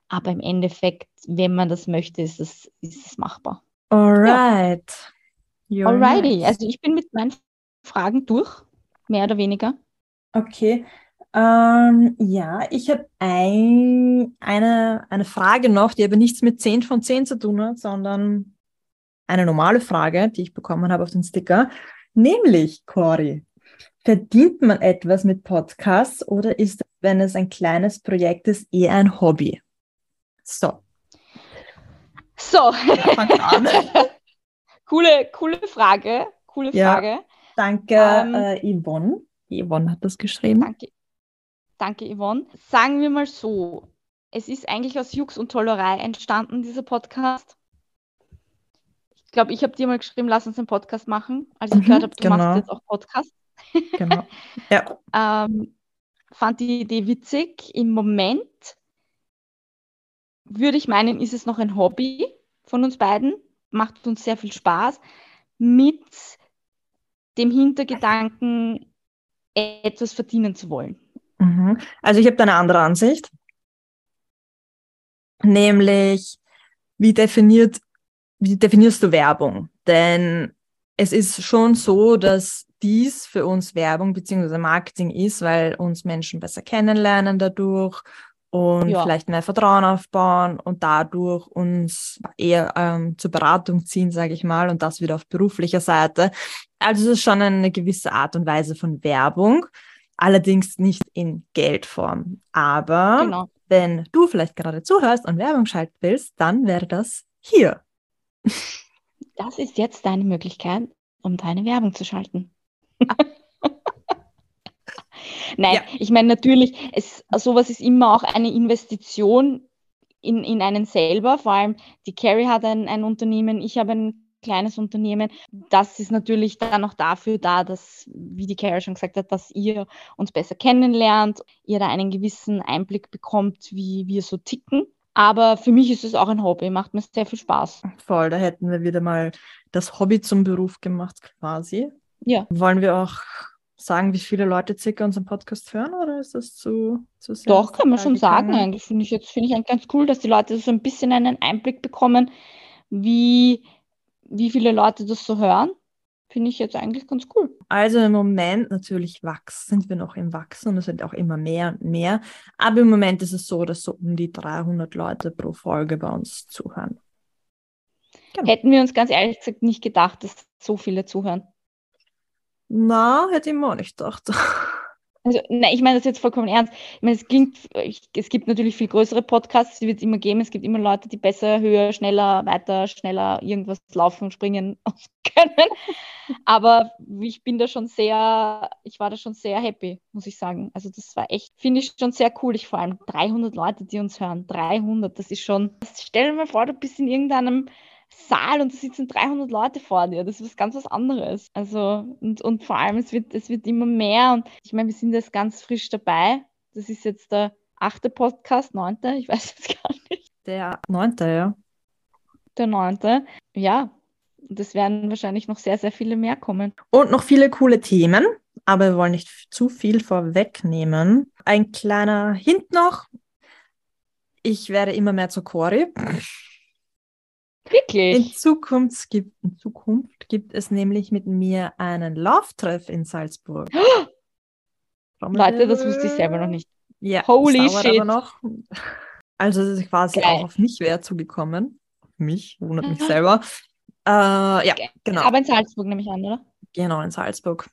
Aber im Endeffekt, wenn man das möchte, ist es, ist es machbar. Alright. Ja. Alrighty. Also ich bin mit meinen Fragen durch, mehr oder weniger. Okay. Ähm, ja, ich habe ein, eine, eine Frage noch, die aber nichts mit 10 von 10 zu tun hat, sondern eine normale Frage, die ich bekommen habe auf den Sticker. Nämlich, Cory, verdient man etwas mit Podcasts oder ist, wenn es ein kleines Projekt ist, eher ein Hobby? So. So. <laughs> coole, coole Frage. Coole Frage. Ja, danke, ähm, äh, Yvonne. Yvonne hat das geschrieben. Danke, Danke, Yvonne. Sagen wir mal so, es ist eigentlich aus Jux und Tollerei entstanden, dieser Podcast. Ich glaube, ich habe dir mal geschrieben, lass uns einen Podcast machen. Als ich mhm, gehört habe, du genau. machst jetzt auch Podcast. genau. <laughs> Ja. ähm, fand die Idee witzig. Im Moment würde ich meinen, ist es noch ein Hobby von uns beiden. Macht uns sehr viel Spaß. Mit dem Hintergedanken, etwas verdienen zu wollen. Mhm. Also ich habe da eine andere Ansicht, nämlich wie definiert, wie definierst du Werbung? Denn es ist schon so, dass dies für uns Werbung bzw. Marketing ist, weil uns Menschen besser kennenlernen dadurch und ja. vielleicht mehr Vertrauen aufbauen und dadurch uns eher ähm, zur Beratung ziehen, sage ich mal, und das wieder auf beruflicher Seite. Also es ist schon eine gewisse Art und Weise von Werbung allerdings nicht in Geldform. Aber genau. wenn du vielleicht gerade zuhörst und Werbung schalten willst, dann wäre das hier. Das ist jetzt deine Möglichkeit, um deine Werbung zu schalten. <laughs> Nein, ja. ich meine natürlich, es, sowas ist immer auch eine Investition in, in einen selber. Vor allem die Carrie hat ein, ein Unternehmen, ich habe ein kleines Unternehmen. Das ist natürlich dann auch dafür da, dass, wie die Carol schon gesagt hat, dass ihr uns besser kennenlernt, ihr da einen gewissen Einblick bekommt, wie wir so ticken. Aber für mich ist es auch ein Hobby, macht mir sehr viel Spaß. Voll, da hätten wir wieder mal das Hobby zum Beruf gemacht quasi. Ja. Wollen wir auch sagen, wie viele Leute circa unseren Podcast hören oder ist das zu, zu sehr? Doch, kann man schon sagen. Eigentlich finde ich jetzt finde ich eigentlich ganz cool, dass die Leute so ein bisschen einen Einblick bekommen, wie wie viele Leute das so hören. finde ich jetzt eigentlich ganz cool. Also im Moment natürlich wachsen, sind wir noch im Wachsen und es sind auch immer mehr und mehr. Aber im Moment ist es so, dass so um die 300 Leute pro Folge bei uns zuhören. Genau. Hätten wir uns ganz ehrlich gesagt nicht gedacht, dass so viele zuhören. Na, hätte ich mir auch nicht gedacht. <laughs> Also, nein, ich meine das jetzt vollkommen ernst. Ich meine, es, klingt, es gibt natürlich viel größere Podcasts, die wird es immer geben. Es gibt immer Leute, die besser, höher, schneller, weiter, schneller irgendwas laufen, springen <laughs> können. Aber ich bin da schon sehr, ich war da schon sehr happy, muss ich sagen. Also, das war echt, finde ich schon sehr cool. Ich vor allem 300 Leute, die uns hören. 300, das ist schon, stell dir mal vor, du bist in irgendeinem Saal und da sitzen 300 Leute vor dir. Das ist was ganz was anderes. Also, und, und vor allem, es wird, es wird immer mehr. Und ich meine, wir sind jetzt ganz frisch dabei. Das ist jetzt der achte Podcast, neunte, ich weiß es <laughs> gar nicht. Der neunte, ja. Der neunte, ja. Das werden wahrscheinlich noch sehr, sehr viele mehr kommen. Und noch viele coole Themen, aber wir wollen nicht zu viel vorwegnehmen. Ein kleiner Hint noch. Ich werde immer mehr zur Cori. Wirklich? In Zukunft gibt, in Zukunft gibt es nämlich mit mir einen Love-Treff in Salzburg. Leute, das wusste ich selber noch nicht. Ja, Holy shit. noch. Also es ist quasi Geil. auch auf mich wer zugekommen. Auf mich, wundert mich selber. Äh, ja, Geil. genau. Aber in Salzburg nehme ich an, oder? Genau, in Salzburg.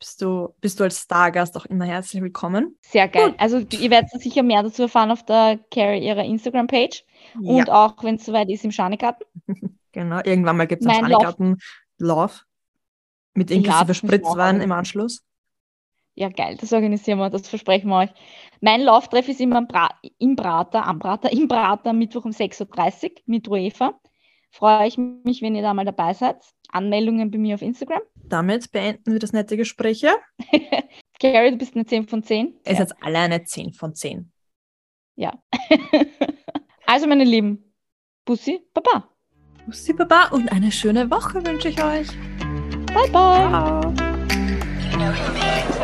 Bist du, bist du als Stargast auch immer herzlich willkommen. Sehr geil. Gut. Also ihr werdet sicher mehr dazu erfahren auf der Carrie ihrer Instagram-Page. Ja. Und auch, wenn es soweit ist, im Schanigarten. <laughs> genau, irgendwann mal gibt es im Schanigarten Love. Mit inklusive Spritzwein im Anschluss. Ja, geil, das organisieren wir, das versprechen wir euch. Mein Lauftreff ist immer im Prater, am Prater, im Prater, Mittwoch um 6.30 Uhr mit UEFA. Freue ich mich, wenn ihr da mal dabei seid. Anmeldungen bei mir auf Instagram. Damit beenden wir das nette Gespräch. <laughs> Carrie, du bist eine 10 von 10. Es ja. ist alle eine 10 von 10. Ja. <laughs> Also, meine Lieben, Bussi, Baba. Bussi, Baba und eine schöne Woche wünsche ich euch. Bye, bye. Ciao.